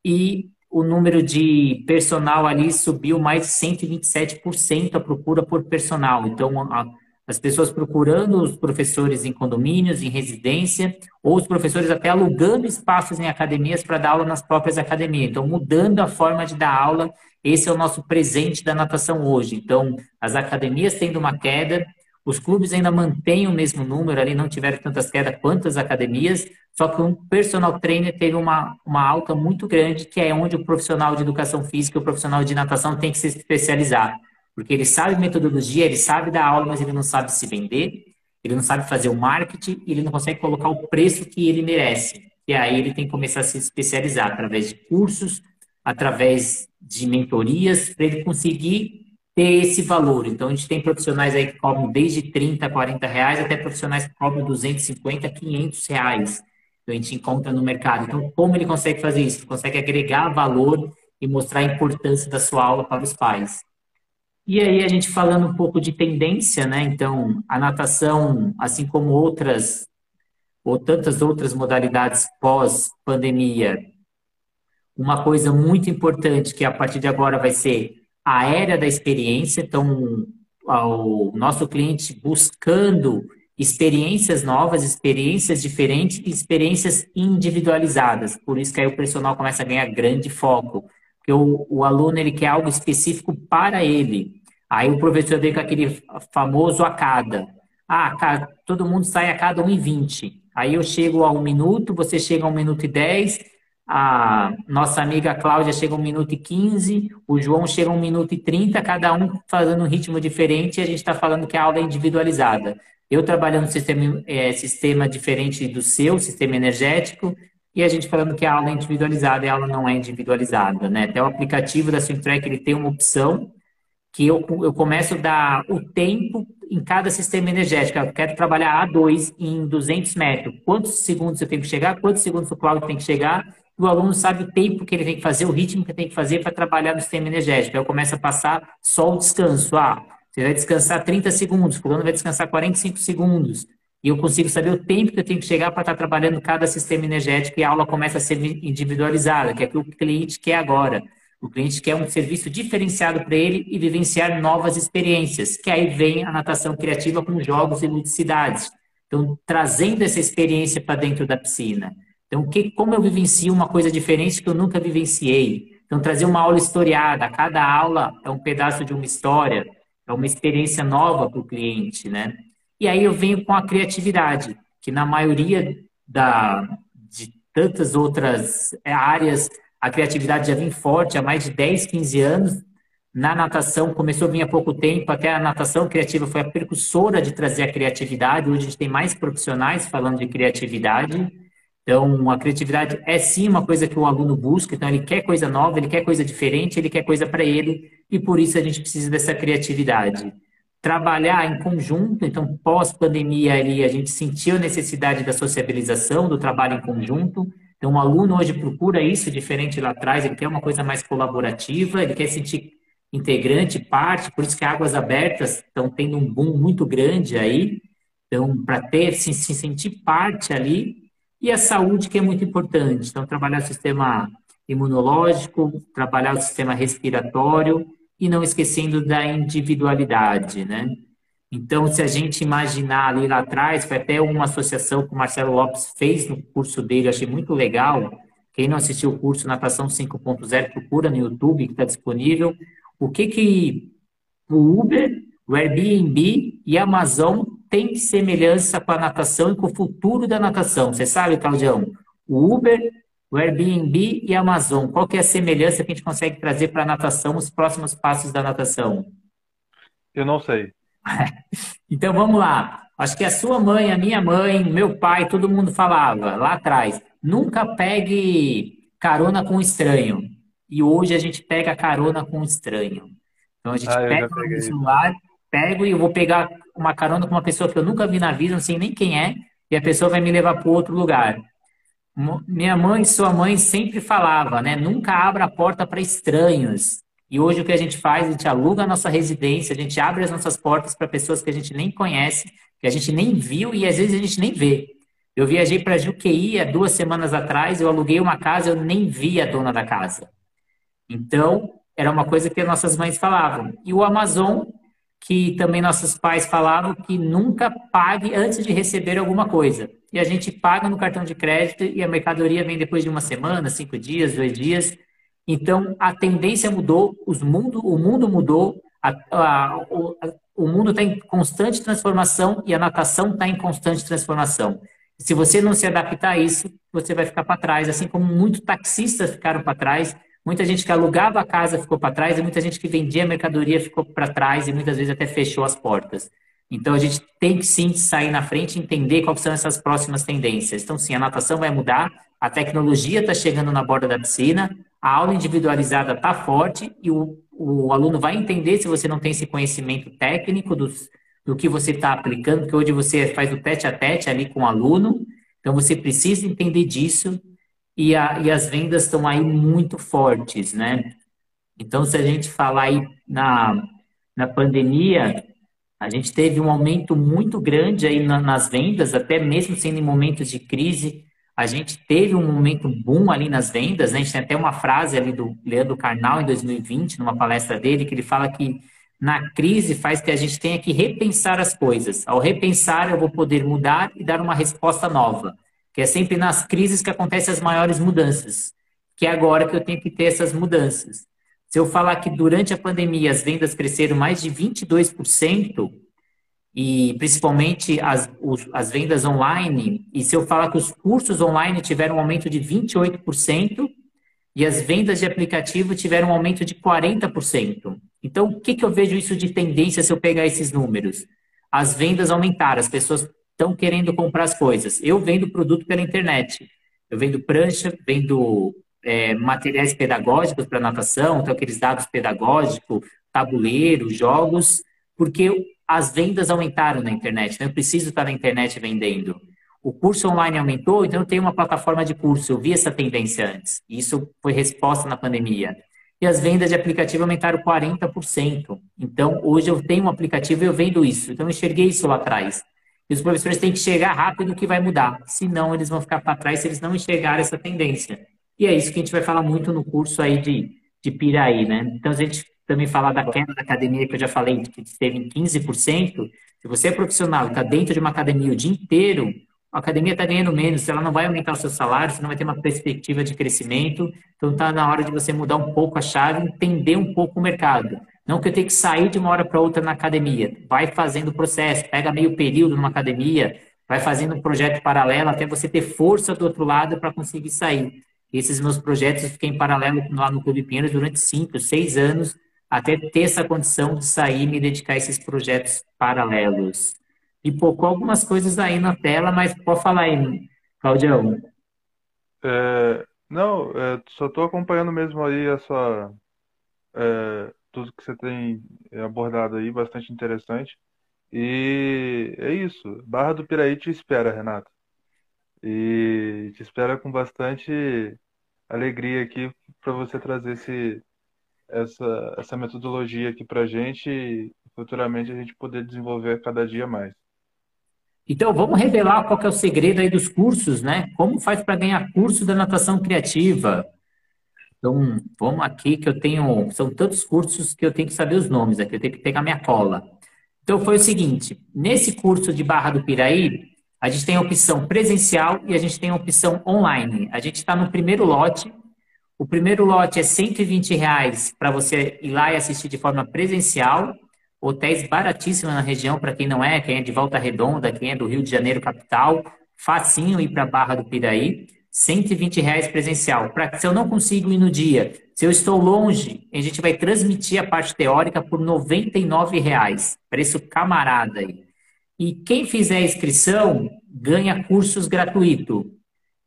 e o número de personal ali subiu mais de 127% a procura por personal. Então, a, as pessoas procurando os professores em condomínios, em residência, ou os professores até alugando espaços em academias para dar aula nas próprias academias. Então, mudando a forma de dar aula, esse é o nosso presente da natação hoje. Então, as academias tendo uma queda, os clubes ainda mantêm o mesmo número, ali não tiveram tantas quedas quanto as academias, só que um personal trainer teve uma, uma alta muito grande, que é onde o profissional de educação física, o profissional de natação tem que se especializar. Porque ele sabe metodologia, ele sabe dar aula, mas ele não sabe se vender, ele não sabe fazer o marketing, ele não consegue colocar o preço que ele merece. E aí ele tem que começar a se especializar através de cursos, através de mentorias, para ele conseguir ter esse valor. Então, a gente tem profissionais aí que cobram desde 30, 40 reais, até profissionais que cobram 250, 500 reais. Então, a gente encontra no mercado. Então, como ele consegue fazer isso? Ele consegue agregar valor e mostrar a importância da sua aula para os pais. E aí, a gente falando um pouco de tendência, né? Então, a natação, assim como outras, ou tantas outras modalidades pós-pandemia, uma coisa muito importante que a partir de agora vai ser a era da experiência, então o nosso cliente buscando experiências novas, experiências diferentes e experiências individualizadas. Por isso que aí o personal começa a ganhar grande foco, porque o, o aluno ele quer algo específico para ele. Aí o professor vem com aquele famoso a cada. Ah, todo mundo sai a cada 1,20. Aí eu chego a um minuto, você chega a um minuto e dez, a nossa amiga Cláudia chega a 1 minuto e 15, o João chega a 1 minuto e 30, cada um fazendo um ritmo diferente e a gente está falando que a aula é individualizada. Eu trabalhando no sistema, é, sistema diferente do seu, sistema energético, e a gente falando que a aula é individualizada e a aula não é individualizada. Né? Até o aplicativo da SwimTrack ele tem uma opção que eu, eu começo a dar o tempo em cada sistema energético. Eu quero trabalhar A2 em 200 metros. Quantos segundos eu tenho que chegar? Quantos segundos o Cláudio tem que chegar? O aluno sabe o tempo que ele tem que fazer, o ritmo que tem que fazer para trabalhar no sistema energético. Aí eu começo a passar só o descanso. Ah, você vai descansar 30 segundos, o aluno vai descansar 45 segundos. E eu consigo saber o tempo que eu tenho que chegar para estar trabalhando cada sistema energético e a aula começa a ser individualizada, que é o que o cliente quer agora. O cliente quer um serviço diferenciado para ele e vivenciar novas experiências, que aí vem a natação criativa com jogos e ludicidades. Então, trazendo essa experiência para dentro da piscina. Então, que, como eu vivencio uma coisa diferente que eu nunca vivenciei? Então, trazer uma aula historiada. Cada aula é um pedaço de uma história, é uma experiência nova para o cliente, né? E aí eu venho com a criatividade, que na maioria da, de tantas outras áreas, a criatividade já vem forte há mais de 10, 15 anos. Na natação, começou a vir há pouco tempo, até a natação criativa foi a precursora de trazer a criatividade. Hoje a gente tem mais profissionais falando de criatividade. Então, a criatividade é sim uma coisa que o aluno busca, então ele quer coisa nova, ele quer coisa diferente, ele quer coisa para ele, e por isso a gente precisa dessa criatividade. trabalhar em conjunto, então pós-pandemia ali a gente sentiu a necessidade da sociabilização, do trabalho em conjunto, então um aluno hoje procura isso diferente lá atrás, ele quer uma coisa mais colaborativa, ele quer sentir integrante, parte, por isso que Águas Abertas estão tendo um boom muito grande aí, então para ter, se, se sentir parte ali, e a saúde que é muito importante, então trabalhar o sistema imunológico, trabalhar o sistema respiratório, e não esquecendo da individualidade, né? Então, se a gente imaginar ali lá atrás, foi até uma associação que o Marcelo Lopes fez no curso dele, achei muito legal. Quem não assistiu o curso Natação 5.0, procura no YouTube, que está disponível. O que que o Uber, o Airbnb e a Amazon têm semelhança com a natação e com o futuro da natação? Você sabe, Claudião? O Uber, o Airbnb e a Amazon, qual que é a semelhança que a gente consegue trazer para a natação, os próximos passos da natação? Eu não sei. então vamos lá. Acho que a sua mãe, a minha mãe, meu pai, todo mundo falava lá atrás: nunca pegue carona com estranho. E hoje a gente pega carona com estranho. Então a gente ah, pega o celular, pego e eu vou pegar uma carona com uma pessoa que eu nunca vi na vida, não sei nem quem é, e a pessoa vai me levar para outro lugar. Minha mãe e sua mãe sempre falava, né? Nunca abra a porta para estranhos. E hoje o que a gente faz? A gente aluga a nossa residência, a gente abre as nossas portas para pessoas que a gente nem conhece, que a gente nem viu e às vezes a gente nem vê. Eu viajei para Juqueí há duas semanas atrás, eu aluguei uma casa, eu nem vi a dona da casa. Então, era uma coisa que nossas mães falavam. E o Amazon, que também nossos pais falavam que nunca pague antes de receber alguma coisa e a gente paga no cartão de crédito e a mercadoria vem depois de uma semana, cinco dias, dois dias. Então, a tendência mudou, os mundo, o mundo mudou, a, a, o, a, o mundo está em constante transformação e a natação está em constante transformação. Se você não se adaptar a isso, você vai ficar para trás, assim como muitos taxistas ficaram para trás, muita gente que alugava a casa ficou para trás e muita gente que vendia mercadoria ficou para trás e muitas vezes até fechou as portas. Então a gente tem que sim sair na frente e entender quais são essas próximas tendências. Então, sim, a natação vai mudar, a tecnologia está chegando na borda da piscina, a aula individualizada está forte e o, o aluno vai entender se você não tem esse conhecimento técnico dos, do que você está aplicando, porque hoje você faz o tete a tete ali com o aluno, então você precisa entender disso e, a, e as vendas estão aí muito fortes, né? Então, se a gente falar aí na, na pandemia, a gente teve um aumento muito grande aí nas vendas, até mesmo sendo em momentos de crise. A gente teve um momento boom ali nas vendas, né? A gente tem até uma frase ali do Leandro Carnal em 2020, numa palestra dele, que ele fala que na crise faz que a gente tenha que repensar as coisas. Ao repensar, eu vou poder mudar e dar uma resposta nova. Que é sempre nas crises que acontecem as maiores mudanças. Que é agora que eu tenho que ter essas mudanças. Se eu falar que durante a pandemia as vendas cresceram mais de 22%, e principalmente as, os, as vendas online, e se eu falar que os cursos online tiveram um aumento de 28%, e as vendas de aplicativo tiveram um aumento de 40%. Então, o que, que eu vejo isso de tendência se eu pegar esses números? As vendas aumentaram, as pessoas estão querendo comprar as coisas. Eu vendo produto pela internet. Eu vendo prancha, vendo é, materiais pedagógicos para natação, então aqueles dados pedagógicos, tabuleiro, jogos, porque as vendas aumentaram na internet, então eu preciso estar na internet vendendo. O curso online aumentou, então eu tenho uma plataforma de curso, eu vi essa tendência antes, isso foi resposta na pandemia. E as vendas de aplicativo aumentaram 40%. Então, hoje eu tenho um aplicativo e eu vendo isso. Então, eu enxerguei isso lá atrás. Os professores têm que chegar rápido que vai mudar. Senão, eles vão ficar para trás se eles não enxergarem essa tendência. E é isso que a gente vai falar muito no curso aí de, de Piraí, né? Então, a gente também falar da queda da academia, que eu já falei, que esteve em 15%. Se você é profissional e está dentro de uma academia o dia inteiro, a academia está ganhando menos, ela não vai aumentar o seu salário, você não vai ter uma perspectiva de crescimento. Então, está na hora de você mudar um pouco a chave, entender um pouco o mercado. Não que eu tenha que sair de uma hora para outra na academia. Vai fazendo o processo, pega meio período numa academia, vai fazendo um projeto paralelo até você ter força do outro lado para conseguir sair. Esses meus projetos eu fiquei em paralelo lá no Clube Pinheiros durante cinco, seis anos, até ter essa condição de sair e me dedicar a esses projetos paralelos. E pouco algumas coisas aí na tela, mas pode falar aí, Claudião. É, não, é, só estou acompanhando mesmo aí essa, é, tudo que você tem abordado aí, bastante interessante. E é isso. Barra do Piraí te espera, Renato. E te espera com bastante alegria aqui para você trazer esse, essa, essa metodologia aqui para a gente e futuramente a gente poder desenvolver cada dia mais. Então, vamos revelar qual é o segredo aí dos cursos, né? Como faz para ganhar curso da natação criativa? Então, vamos aqui que eu tenho, são tantos cursos que eu tenho que saber os nomes aqui, eu tenho que pegar minha cola. Então, foi o seguinte, nesse curso de Barra do Piraí, a gente tem a opção presencial e a gente tem a opção online. A gente está no primeiro lote, o primeiro lote é 120 reais para você ir lá e assistir de forma presencial, hotéis baratíssimos na região, para quem não é, quem é de Volta Redonda, quem é do Rio de Janeiro capital, facinho ir para Barra do Piraí, 120 reais presencial. Pra, se eu não consigo ir no dia, se eu estou longe, a gente vai transmitir a parte teórica por 99 reais, preço camarada aí. E quem fizer a inscrição ganha cursos gratuito.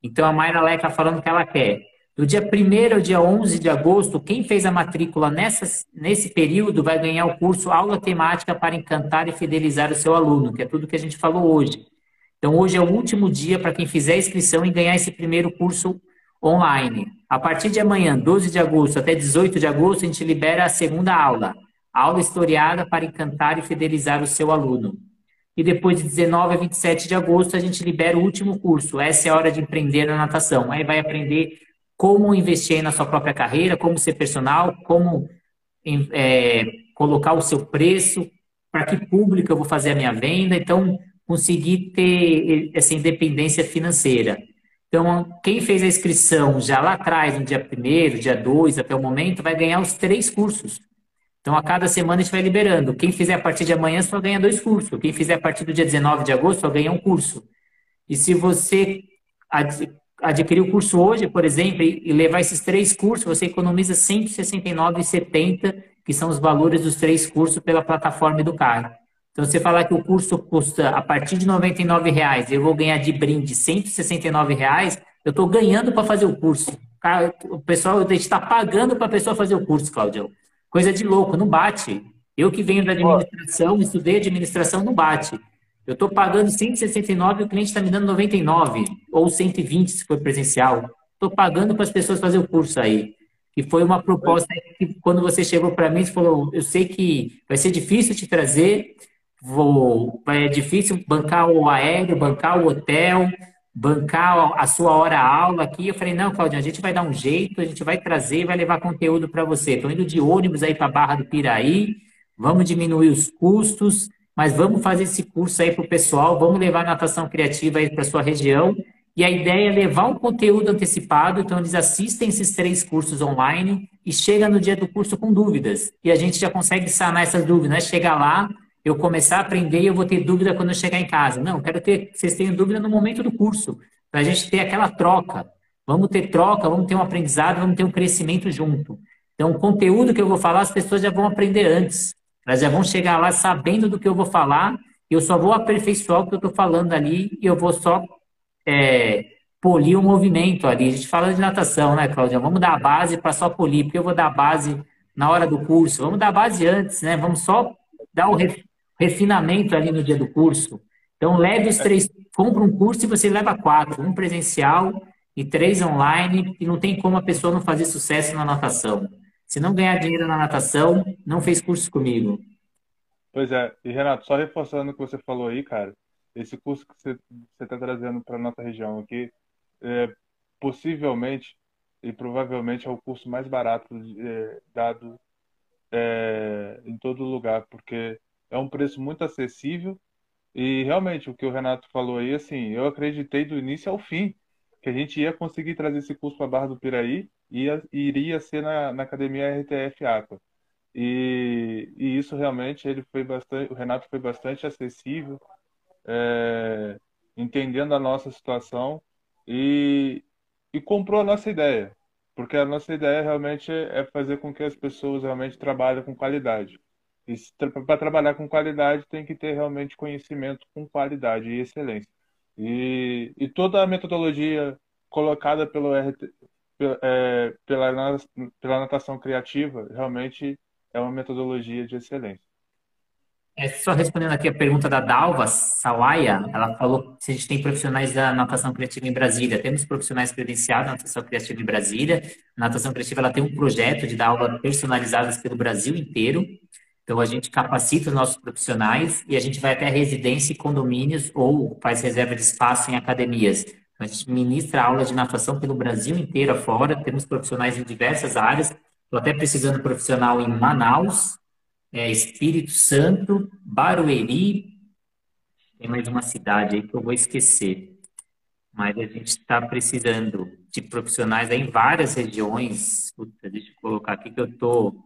Então a Mayra Leca falando que ela quer do dia 1 ao dia 11 de agosto, quem fez a matrícula nessa, nesse período vai ganhar o curso Aula Temática para Encantar e Fidelizar o seu aluno, que é tudo que a gente falou hoje. Então, hoje é o último dia para quem fizer a inscrição e ganhar esse primeiro curso online. A partir de amanhã, 12 de agosto até 18 de agosto, a gente libera a segunda aula, aula historiada para encantar e fidelizar o seu aluno. E depois de 19 a 27 de agosto, a gente libera o último curso. Essa é a hora de empreender na natação. Aí vai aprender como investir na sua própria carreira, como ser personal, como é, colocar o seu preço, para que público eu vou fazer a minha venda, então conseguir ter essa independência financeira. Então, quem fez a inscrição já lá atrás, no dia 1 dia 2, até o momento, vai ganhar os três cursos. Então, a cada semana a gente vai liberando. Quem fizer a partir de amanhã só ganha dois cursos. Quem fizer a partir do dia 19 de agosto só ganha um curso. E se você adquirir o curso hoje, por exemplo, e levar esses três cursos, você economiza R$ 169,70, que são os valores dos três cursos pela plataforma Educar. Então, você falar que o curso custa a partir de R$ 99,00 eu vou ganhar de brinde R$ 169,00, eu estou ganhando para fazer o curso. O pessoal está pagando para a pessoa fazer o curso, Claudio. Coisa de louco, não bate. Eu que venho da administração, estudei administração, não bate. Eu estou pagando 169 e o cliente está me dando 99, ou 120 se for presencial. Estou pagando para as pessoas fazer o curso aí. E foi uma proposta que, quando você chegou para mim, você falou: Eu sei que vai ser difícil te trazer, vou, é difícil bancar o aéreo, bancar o hotel, bancar a sua hora aula aqui. Eu falei: Não, Claudinho, a gente vai dar um jeito, a gente vai trazer, vai levar conteúdo para você. Estou indo de ônibus aí para Barra do Piraí, vamos diminuir os custos mas vamos fazer esse curso aí para o pessoal, vamos levar a natação criativa aí para sua região. E a ideia é levar um conteúdo antecipado, então eles assistem esses três cursos online e chega no dia do curso com dúvidas. E a gente já consegue sanar essas dúvidas, não é chegar lá, eu começar a aprender e eu vou ter dúvida quando eu chegar em casa. Não, quero ter, vocês tenham dúvida no momento do curso, para a gente ter aquela troca. Vamos ter troca, vamos ter um aprendizado, vamos ter um crescimento junto. Então, o conteúdo que eu vou falar, as pessoas já vão aprender antes. Elas já vão chegar lá sabendo do que eu vou falar, e eu só vou aperfeiçoar o que eu estou falando ali, e eu vou só é, polir o movimento ali. A gente fala de natação, né, Cláudia? Vamos dar a base para só polir, porque eu vou dar a base na hora do curso. Vamos dar a base antes, né? Vamos só dar o refinamento ali no dia do curso. Então, leve os três, compra um curso e você leva quatro, um presencial e três online, e não tem como a pessoa não fazer sucesso na natação. Se não ganhar dinheiro na natação, não fez curso comigo. Pois é, e Renato, só reforçando o que você falou aí, cara, esse curso que você está trazendo para nossa região aqui, é, possivelmente e provavelmente é o curso mais barato é, dado é, em todo lugar, porque é um preço muito acessível e realmente o que o Renato falou aí, assim, eu acreditei do início ao fim que a gente ia conseguir trazer esse curso para a Barra do Piraí ia, iria ser na, na academia RTF Aqua. E, e isso realmente ele foi bastante, o Renato foi bastante acessível, é, entendendo a nossa situação e, e comprou a nossa ideia, porque a nossa ideia realmente é fazer com que as pessoas realmente trabalhem com qualidade. Para trabalhar com qualidade tem que ter realmente conhecimento com qualidade e excelência. E, e toda a metodologia colocada pelo RT, é, pela, pela natação criativa realmente é uma metodologia de excelência. É, só respondendo aqui a pergunta da Dalva Sawaia, ela falou se a gente tem profissionais da natação criativa em Brasília. Temos profissionais credenciados na natação criativa em Brasília. A natação criativa ela tem um projeto de dar aulas personalizadas pelo Brasil inteiro. Então, a gente capacita os nossos profissionais e a gente vai até residência e condomínios ou faz reserva de espaço em academias. Então, a gente ministra aulas de natação pelo Brasil inteiro afora. Temos profissionais em diversas áreas. Estou até precisando de profissional em Manaus, é, Espírito Santo, Barueri. Tem mais uma cidade aí que eu vou esquecer. Mas a gente está precisando de profissionais em várias regiões. Puta, deixa eu colocar aqui que eu estou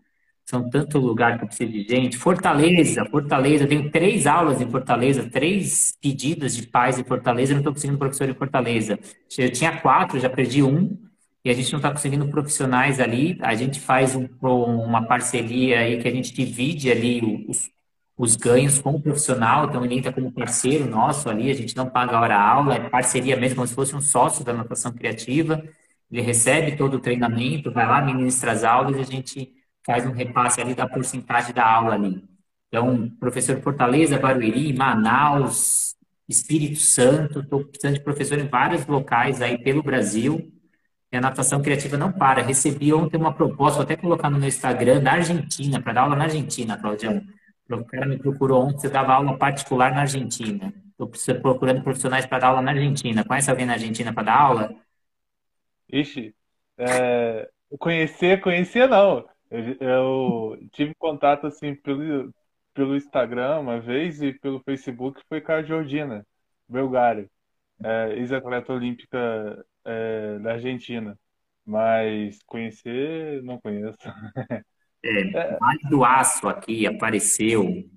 são tanto lugar que eu preciso de gente. Fortaleza, Fortaleza, eu tenho três aulas em Fortaleza, três pedidos de pais em Fortaleza, eu não estou conseguindo professor em Fortaleza. Eu tinha quatro, já perdi um, e a gente não está conseguindo profissionais ali. A gente faz um, uma parceria aí que a gente divide ali os, os ganhos com o profissional, então ele entra como parceiro nosso ali, a gente não paga a hora aula, é parceria mesmo, como se fosse um sócio da natação criativa. Ele recebe todo o treinamento, vai lá, ministra as aulas e a gente faz um repasse ali da porcentagem da aula ali. Então, professor Fortaleza, Barueri, Manaus, Espírito Santo, estou precisando de professor em vários locais aí pelo Brasil. E a natação criativa não para. Recebi ontem uma proposta, vou até colocar no meu Instagram, da Argentina, para dar aula na Argentina, Claudião. O cara me procurou ontem, você dava aula particular na Argentina. Estou procurando profissionais para dar aula na Argentina. Conhece alguém na Argentina para dar aula? Ixi, é, conhecer, conhecer não. Eu, eu tive contato assim pelo, pelo Instagram uma vez e pelo Facebook foi com a Georgina Belgari, é, ex-atleta olímpica é, da Argentina. Mas conhecer, não conheço. É. Vale do Aço aqui apareceu.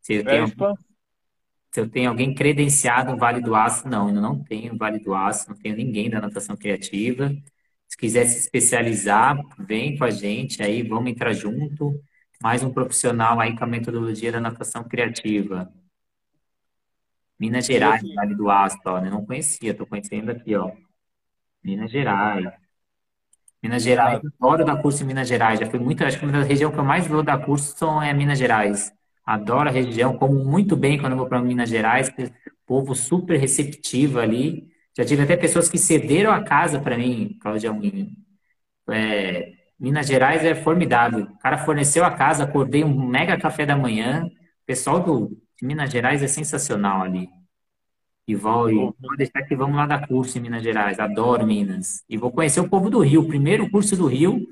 Se eu, tenho, se eu tenho alguém credenciado no Vale do Aço, não, eu não tenho Vale do Aço, não tenho ninguém da natação criativa. Se quiser se especializar, vem com a gente aí, vamos entrar junto. Mais um profissional aí com a metodologia da natação criativa. Minas Gerais, Vale do Aço, ó, eu não conhecia, estou conhecendo aqui, ó. Minas Gerais. Minas Gerais, adoro dar curso em Minas Gerais. Já fui muito, acho que uma das regiões que eu mais vou dar curso são, é Minas Gerais. Adoro a região, como muito bem quando eu vou para Minas Gerais, povo super receptivo ali. Já tive até pessoas que cederam a casa para mim, Cláudia é, Minas Gerais é formidável. O cara forneceu a casa, acordei um mega café da manhã. O pessoal do, de Minas Gerais é sensacional ali. E vou, e vou deixar que vamos lá dar curso em Minas Gerais. Adoro Minas. E vou conhecer o povo do Rio. Primeiro curso do Rio,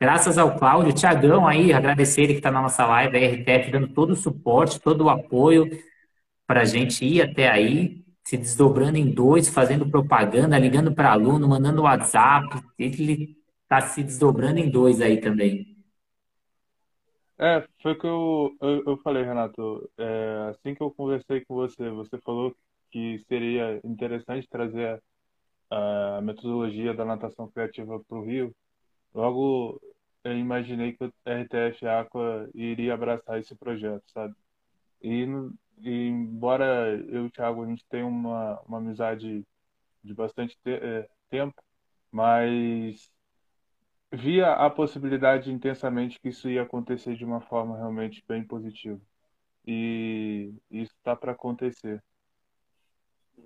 graças ao Cláudio, Tiagão aí, agradecer ele que está na nossa live, a RTF, dando todo o suporte, todo o apoio para a gente ir até aí se desdobrando em dois, fazendo propaganda, ligando para aluno, mandando WhatsApp. Ele está se desdobrando em dois aí também. É, foi o que eu, eu, eu falei, Renato. É, assim que eu conversei com você, você falou que seria interessante trazer a, metodologia da natação criativa para o Rio. Logo, eu imaginei que o RTF Aqua iria abraçar esse projeto, sabe? E e embora eu e o Thiago a gente tenha uma, uma amizade de bastante te é, tempo, mas via a possibilidade intensamente que isso ia acontecer de uma forma realmente bem positiva. E isso está para acontecer.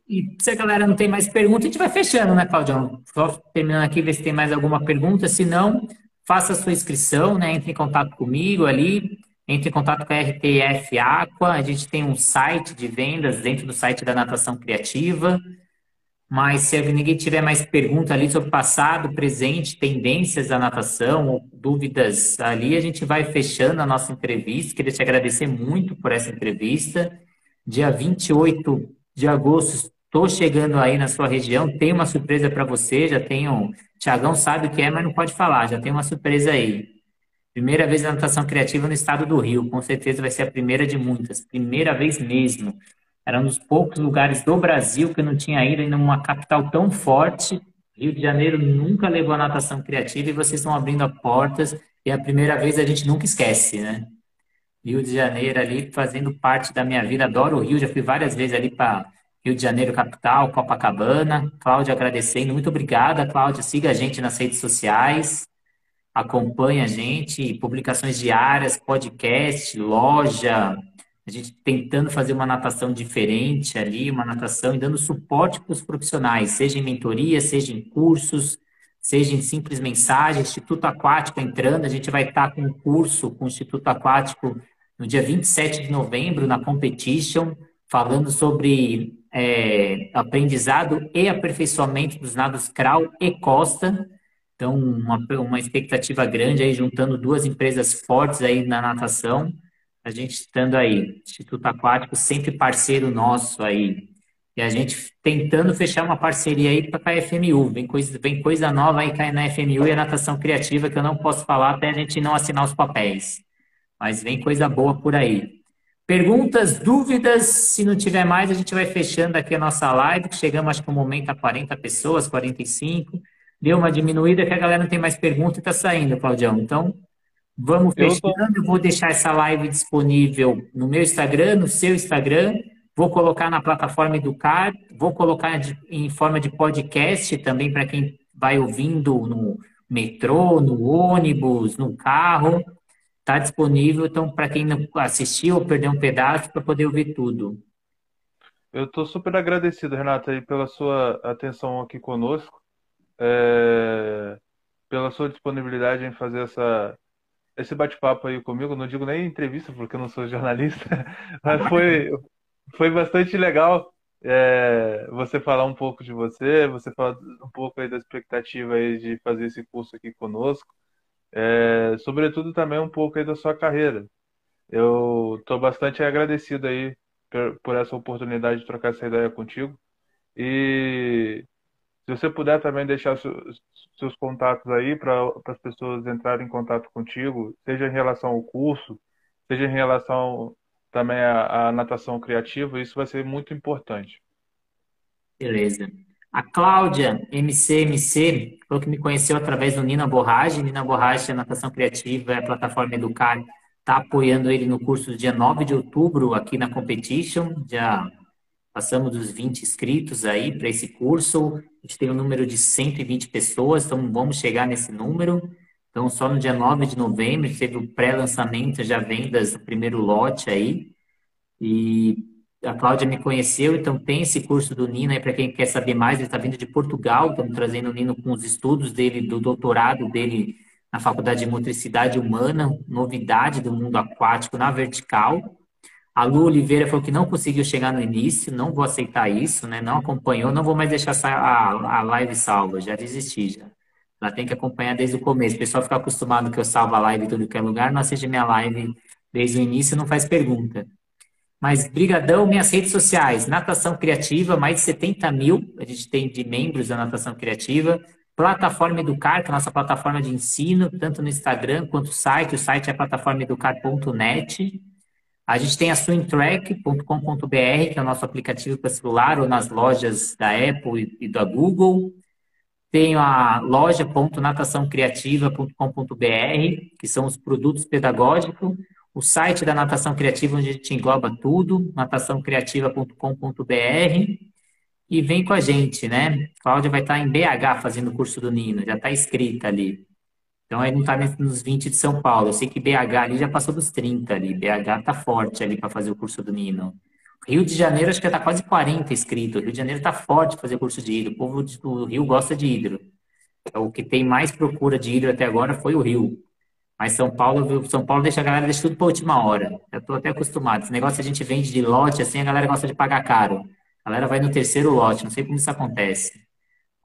E se a galera não tem mais pergunta, a gente vai fechando, né, Claudião? Só terminando aqui, ver se tem mais alguma pergunta. Se não, faça a sua inscrição, né? Entre em contato comigo ali entre em contato com a RTF Aqua. A gente tem um site de vendas dentro do site da Natação Criativa. Mas se ninguém tiver mais pergunta ali sobre passado, presente, tendências da natação, ou dúvidas ali, a gente vai fechando a nossa entrevista. Queria te agradecer muito por essa entrevista. Dia 28 de agosto, estou chegando aí na sua região. Tem uma surpresa para você. Já tenho. Tiagão sabe o que é, mas não pode falar. Já tem uma surpresa aí. Primeira vez na natação criativa no estado do Rio. Com certeza vai ser a primeira de muitas. Primeira vez mesmo. Era um dos poucos lugares do Brasil que não tinha ido em uma capital tão forte. Rio de Janeiro nunca levou a natação criativa e vocês estão abrindo portas. E é a primeira vez a gente nunca esquece, né? Rio de Janeiro ali fazendo parte da minha vida. Adoro o Rio, já fui várias vezes ali para Rio de Janeiro, capital, Copacabana. Cláudia agradecendo. Muito obrigada, Cláudia. Siga a gente nas redes sociais. Acompanha a gente, publicações diárias, podcast, loja, a gente tentando fazer uma natação diferente ali, uma natação e dando suporte para os profissionais, seja em mentoria, seja em cursos, seja em simples mensagens, Instituto Aquático entrando, a gente vai estar com um curso com o Instituto Aquático no dia 27 de novembro, na Competition, falando sobre é, aprendizado e aperfeiçoamento dos nados crawl e costa. Então, uma, uma expectativa grande aí, juntando duas empresas fortes aí na natação. A gente estando aí, Instituto Aquático sempre parceiro nosso aí. E a gente tentando fechar uma parceria aí para a FMU. Vem coisa, vem coisa nova aí na FMU e a natação criativa que eu não posso falar até a gente não assinar os papéis. Mas vem coisa boa por aí. Perguntas, dúvidas? Se não tiver mais, a gente vai fechando aqui a nossa live, que chegamos acho que no momento a 40 pessoas, 45. Deu uma diminuída que a galera não tem mais pergunta e está saindo, Claudião. Então, vamos fechando. Eu, vou deixar essa live disponível no meu Instagram, no seu Instagram. Vou colocar na plataforma Educar, vou colocar em forma de podcast também para quem vai ouvindo no metrô, no ônibus, no carro. Está disponível, então, para quem não assistiu ou perdeu um pedaço, para poder ouvir tudo. Eu estou super agradecido, Renata, pela sua atenção aqui conosco, é... pela sua disponibilidade em fazer essa, esse bate-papo aí comigo. Não digo nem entrevista, porque eu não sou jornalista, mas foi, foi bastante legal é, você falar um pouco de você, você falar um pouco aí da expectativa aí de fazer esse curso aqui conosco é, sobretudo também um pouco aí da sua carreira. Eu estou bastante agradecido aí por, por, essa oportunidade de trocar essa ideia contigo. E se você puder também deixar seus, contatos aí para as pessoas entrarem em contato contigo, seja em relação ao curso, seja em relação também à, à natação criativa, isso vai ser muito importante. Beleza. A Cláudia, MCMC, falou que me conheceu através do Nina Borrage. Nina Borrage, a natação criativa, é a plataforma Educar, está apoiando ele no curso dia 9 de outubro aqui na Competition. Já passamos dos 20 inscritos aí para esse curso. A gente tem um número de 120 pessoas, então vamos chegar nesse número. Então, só no dia 9 de novembro, teve o pré-lançamento, já vendas do primeiro lote aí. E a Cláudia me conheceu, então tem esse curso do Nino aí para quem quer saber mais. Ele está vindo de Portugal, estamos trazendo o Nino com os estudos dele, do doutorado dele na Faculdade de Motricidade Humana, novidade do mundo aquático na vertical. A Lu Oliveira falou que não conseguiu chegar no início, não vou aceitar isso, né? Não acompanhou, não vou mais deixar a, a live salva, já desisti já. Ela tem que acompanhar desde o começo. O pessoal fica acostumado que eu salvo a live em todo que é lugar, não assiste minha live desde o início, não faz pergunta. Mas brigadão, minhas redes sociais, Natação Criativa, mais de 70 mil, a gente tem de membros da Natação Criativa. Plataforma Educar, que é a nossa plataforma de ensino, tanto no Instagram quanto no site. O site é plataformaeducar.net. A gente tem a swingtrack.com.br, que é o nosso aplicativo para celular ou nas lojas da Apple e da Google. Tenho a loja.nataçãocriativa.com.br, que são os produtos pedagógicos o site da Natação Criativa, onde a gente engloba tudo, nataçãocriativa.com.br. E vem com a gente, né? Cláudia vai estar em BH fazendo o curso do Nino, já está escrita ali. Então, aí não está nos 20 de São Paulo. Eu sei que BH ali já passou dos 30 ali. BH está forte ali para fazer o curso do Nino. Rio de Janeiro, acho que está quase 40 inscritos. Rio de Janeiro está forte fazer curso de hidro. O povo do Rio gosta de hidro. O que tem mais procura de hidro até agora foi o Rio. Mas São Paulo, São Paulo deixa a galera deixa tudo para última hora. Eu estou até acostumado. Esse negócio a gente vende de lote, assim, a galera gosta de pagar caro. A galera vai no terceiro lote, não sei como isso acontece.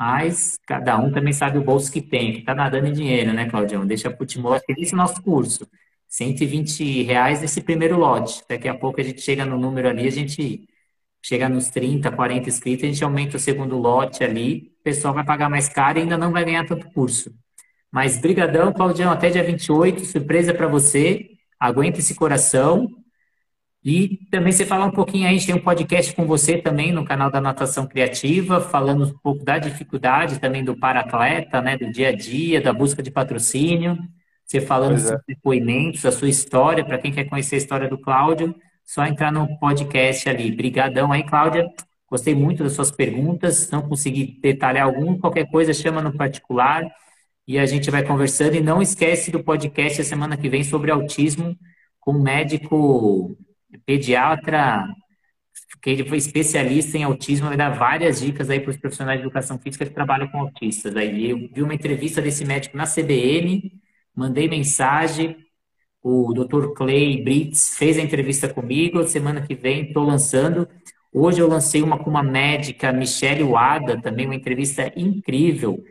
Mas cada um também sabe o bolso que tem, que está nadando em dinheiro, né, Claudião? Deixa para o último lote, que esse é nosso curso. 120 reais nesse primeiro lote. Daqui a pouco a gente chega no número ali, a gente chega nos 30, 40 inscritos, a gente aumenta o segundo lote ali, o pessoal vai pagar mais caro e ainda não vai ganhar tanto curso. Mas brigadão, Claudião, até dia 28, surpresa para você. Aguenta esse coração. E também você falar um pouquinho aí, a gente tem um podcast com você também no canal da Natação Criativa, falando um pouco da dificuldade também do para-atleta, né, do dia a dia, da busca de patrocínio. Você falando é. sobre depoimentos, a sua história, para quem quer conhecer a história do Cláudio, só entrar no podcast ali. Brigadão aí, Cláudia. Gostei muito das suas perguntas, não consegui detalhar algum, qualquer coisa chama no particular. e a gente vai conversando. E não esquece do podcast a semana que vem sobre autismo com um médico pediatra que ele foi especialista em autismo, vai dar várias dicas aí para os profissionais de educação física que trabalham com autistas. Aí eu vi uma entrevista desse médico na CBN, mandei mensagem, o Dr. Clay Brits fez a entrevista comigo, semana que vem estou lançando. Hoje eu lancei uma com uma médica, Michelle Wada, também uma entrevista incrível.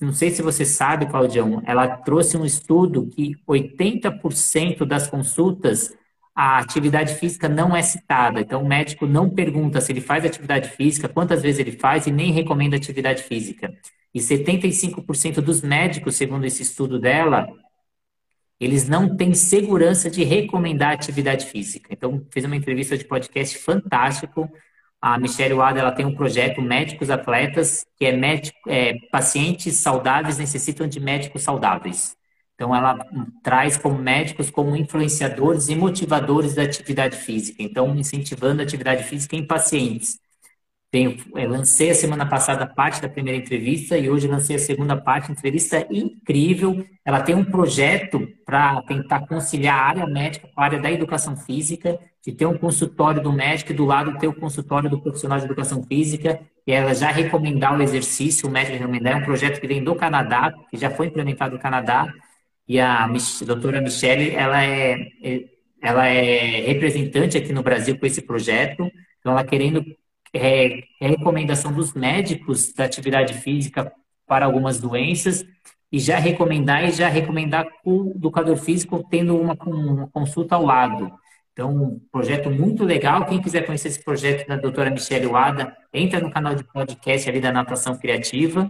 Não sei se você sabe, Claudião, ela trouxe um estudo que 80% das consultas a atividade física não é citada. Então, o médico não pergunta se ele faz atividade física, quantas vezes ele faz e nem recomenda atividade física. E 75% dos médicos, segundo esse estudo dela, eles não têm segurança de recomendar atividade física. Então, fiz uma entrevista de podcast fantástico. A Michelle Wada, ela tem um projeto Médicos Atletas, que é, médico, é pacientes saudáveis necessitam de médicos saudáveis. Então, ela traz como médicos como influenciadores e motivadores da atividade física. Então, incentivando a atividade física em pacientes. Tenho, é, lancei a semana passada parte da primeira entrevista e hoje lancei a segunda parte, entrevista incrível. Ela tem um projeto para tentar conciliar a área médica com a área da educação física, de ter um consultório do médico e do lado ter o consultório do profissional de educação física, e ela já recomendar o exercício, o médico recomendar, é um projeto que vem do Canadá, que já foi implementado no Canadá, e a, doutora Michelle, ela é, é, ela é representante aqui no Brasil com esse projeto, então ela querendo é, é recomendação dos médicos da atividade física para algumas doenças e já recomendar e já recomendar com o educador físico tendo uma, uma consulta ao lado. Então, um projeto muito legal. Quem quiser conhecer esse projeto da doutora Michelle Wada, entra no canal de podcast ali da Natação Criativa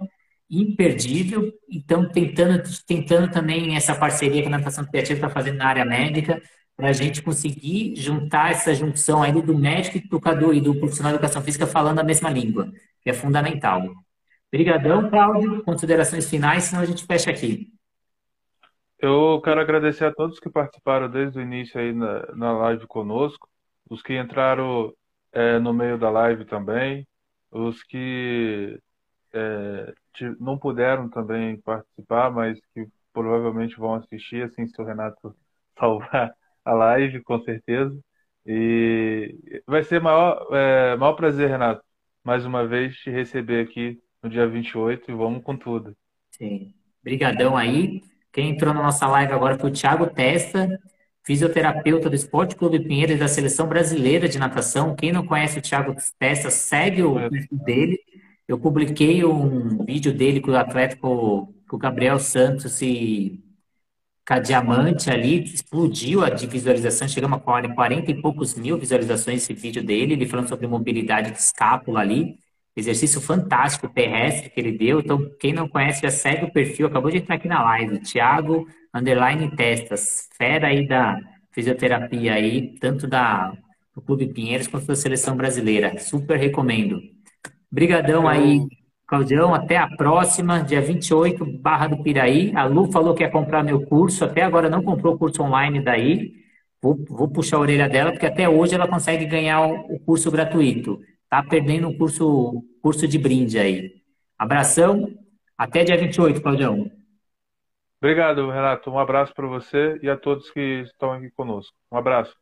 imperdível. Então, tentando, tentando também essa parceria que a Natação Criativa está fazendo na área médica, para a gente conseguir juntar essa junção aí do médico, do educador e do profissional de educação física falando a mesma língua, que é fundamental. Obrigadão, Cláudio. Considerações finais, senão a gente fecha aqui. Eu quero agradecer a todos que participaram desde o início aí na, na live conosco, os que entraram é, no meio da live também, os que é, não puderam também participar, mas que provavelmente vão assistir, assim, se o Renato salvar a live, com certeza. E vai ser maior, é, maior prazer, Renato, mais uma vez te receber aqui no dia 28 e vamos com tudo. Sim. Obrigadão aí. Quem entrou na nossa live agora foi o Thiago Testa, fisioterapeuta do Esporte Clube Pinheiros da Seleção Brasileira de Natação. Quem não conhece o Thiago Testa, segue o perfil dele. Eu publiquei um vídeo dele com o atleta, com, o Gabriel Santos e com a Diamante ali, explodiu a de visualização, chegamos a 40 e poucos mil visualizações esse vídeo dele, ele falando sobre mobilidade de escápula ali, exercício fantástico terrestre que ele deu, então quem não conhece já segue o perfil, acabou de entrar aqui na live, Thiago Underline Testas, fera aí da fisioterapia aí, tanto da do Clube Pinheiros quanto da Seleção Brasileira, super recomendo. Brigadão aí, Claudião. Até a próxima, dia 28, Barra do Piraí. A Lu falou que ia comprar meu curso. Até agora não comprou o curso online daí. Vou, vou puxar a orelha dela, porque até hoje ela consegue ganhar o, curso gratuito. Tá perdendo o curso, curso de brinde aí. Abração. Até dia 28, Claudião. Obrigado, Renato. Um abraço para você e a todos que estão aqui conosco. Um abraço.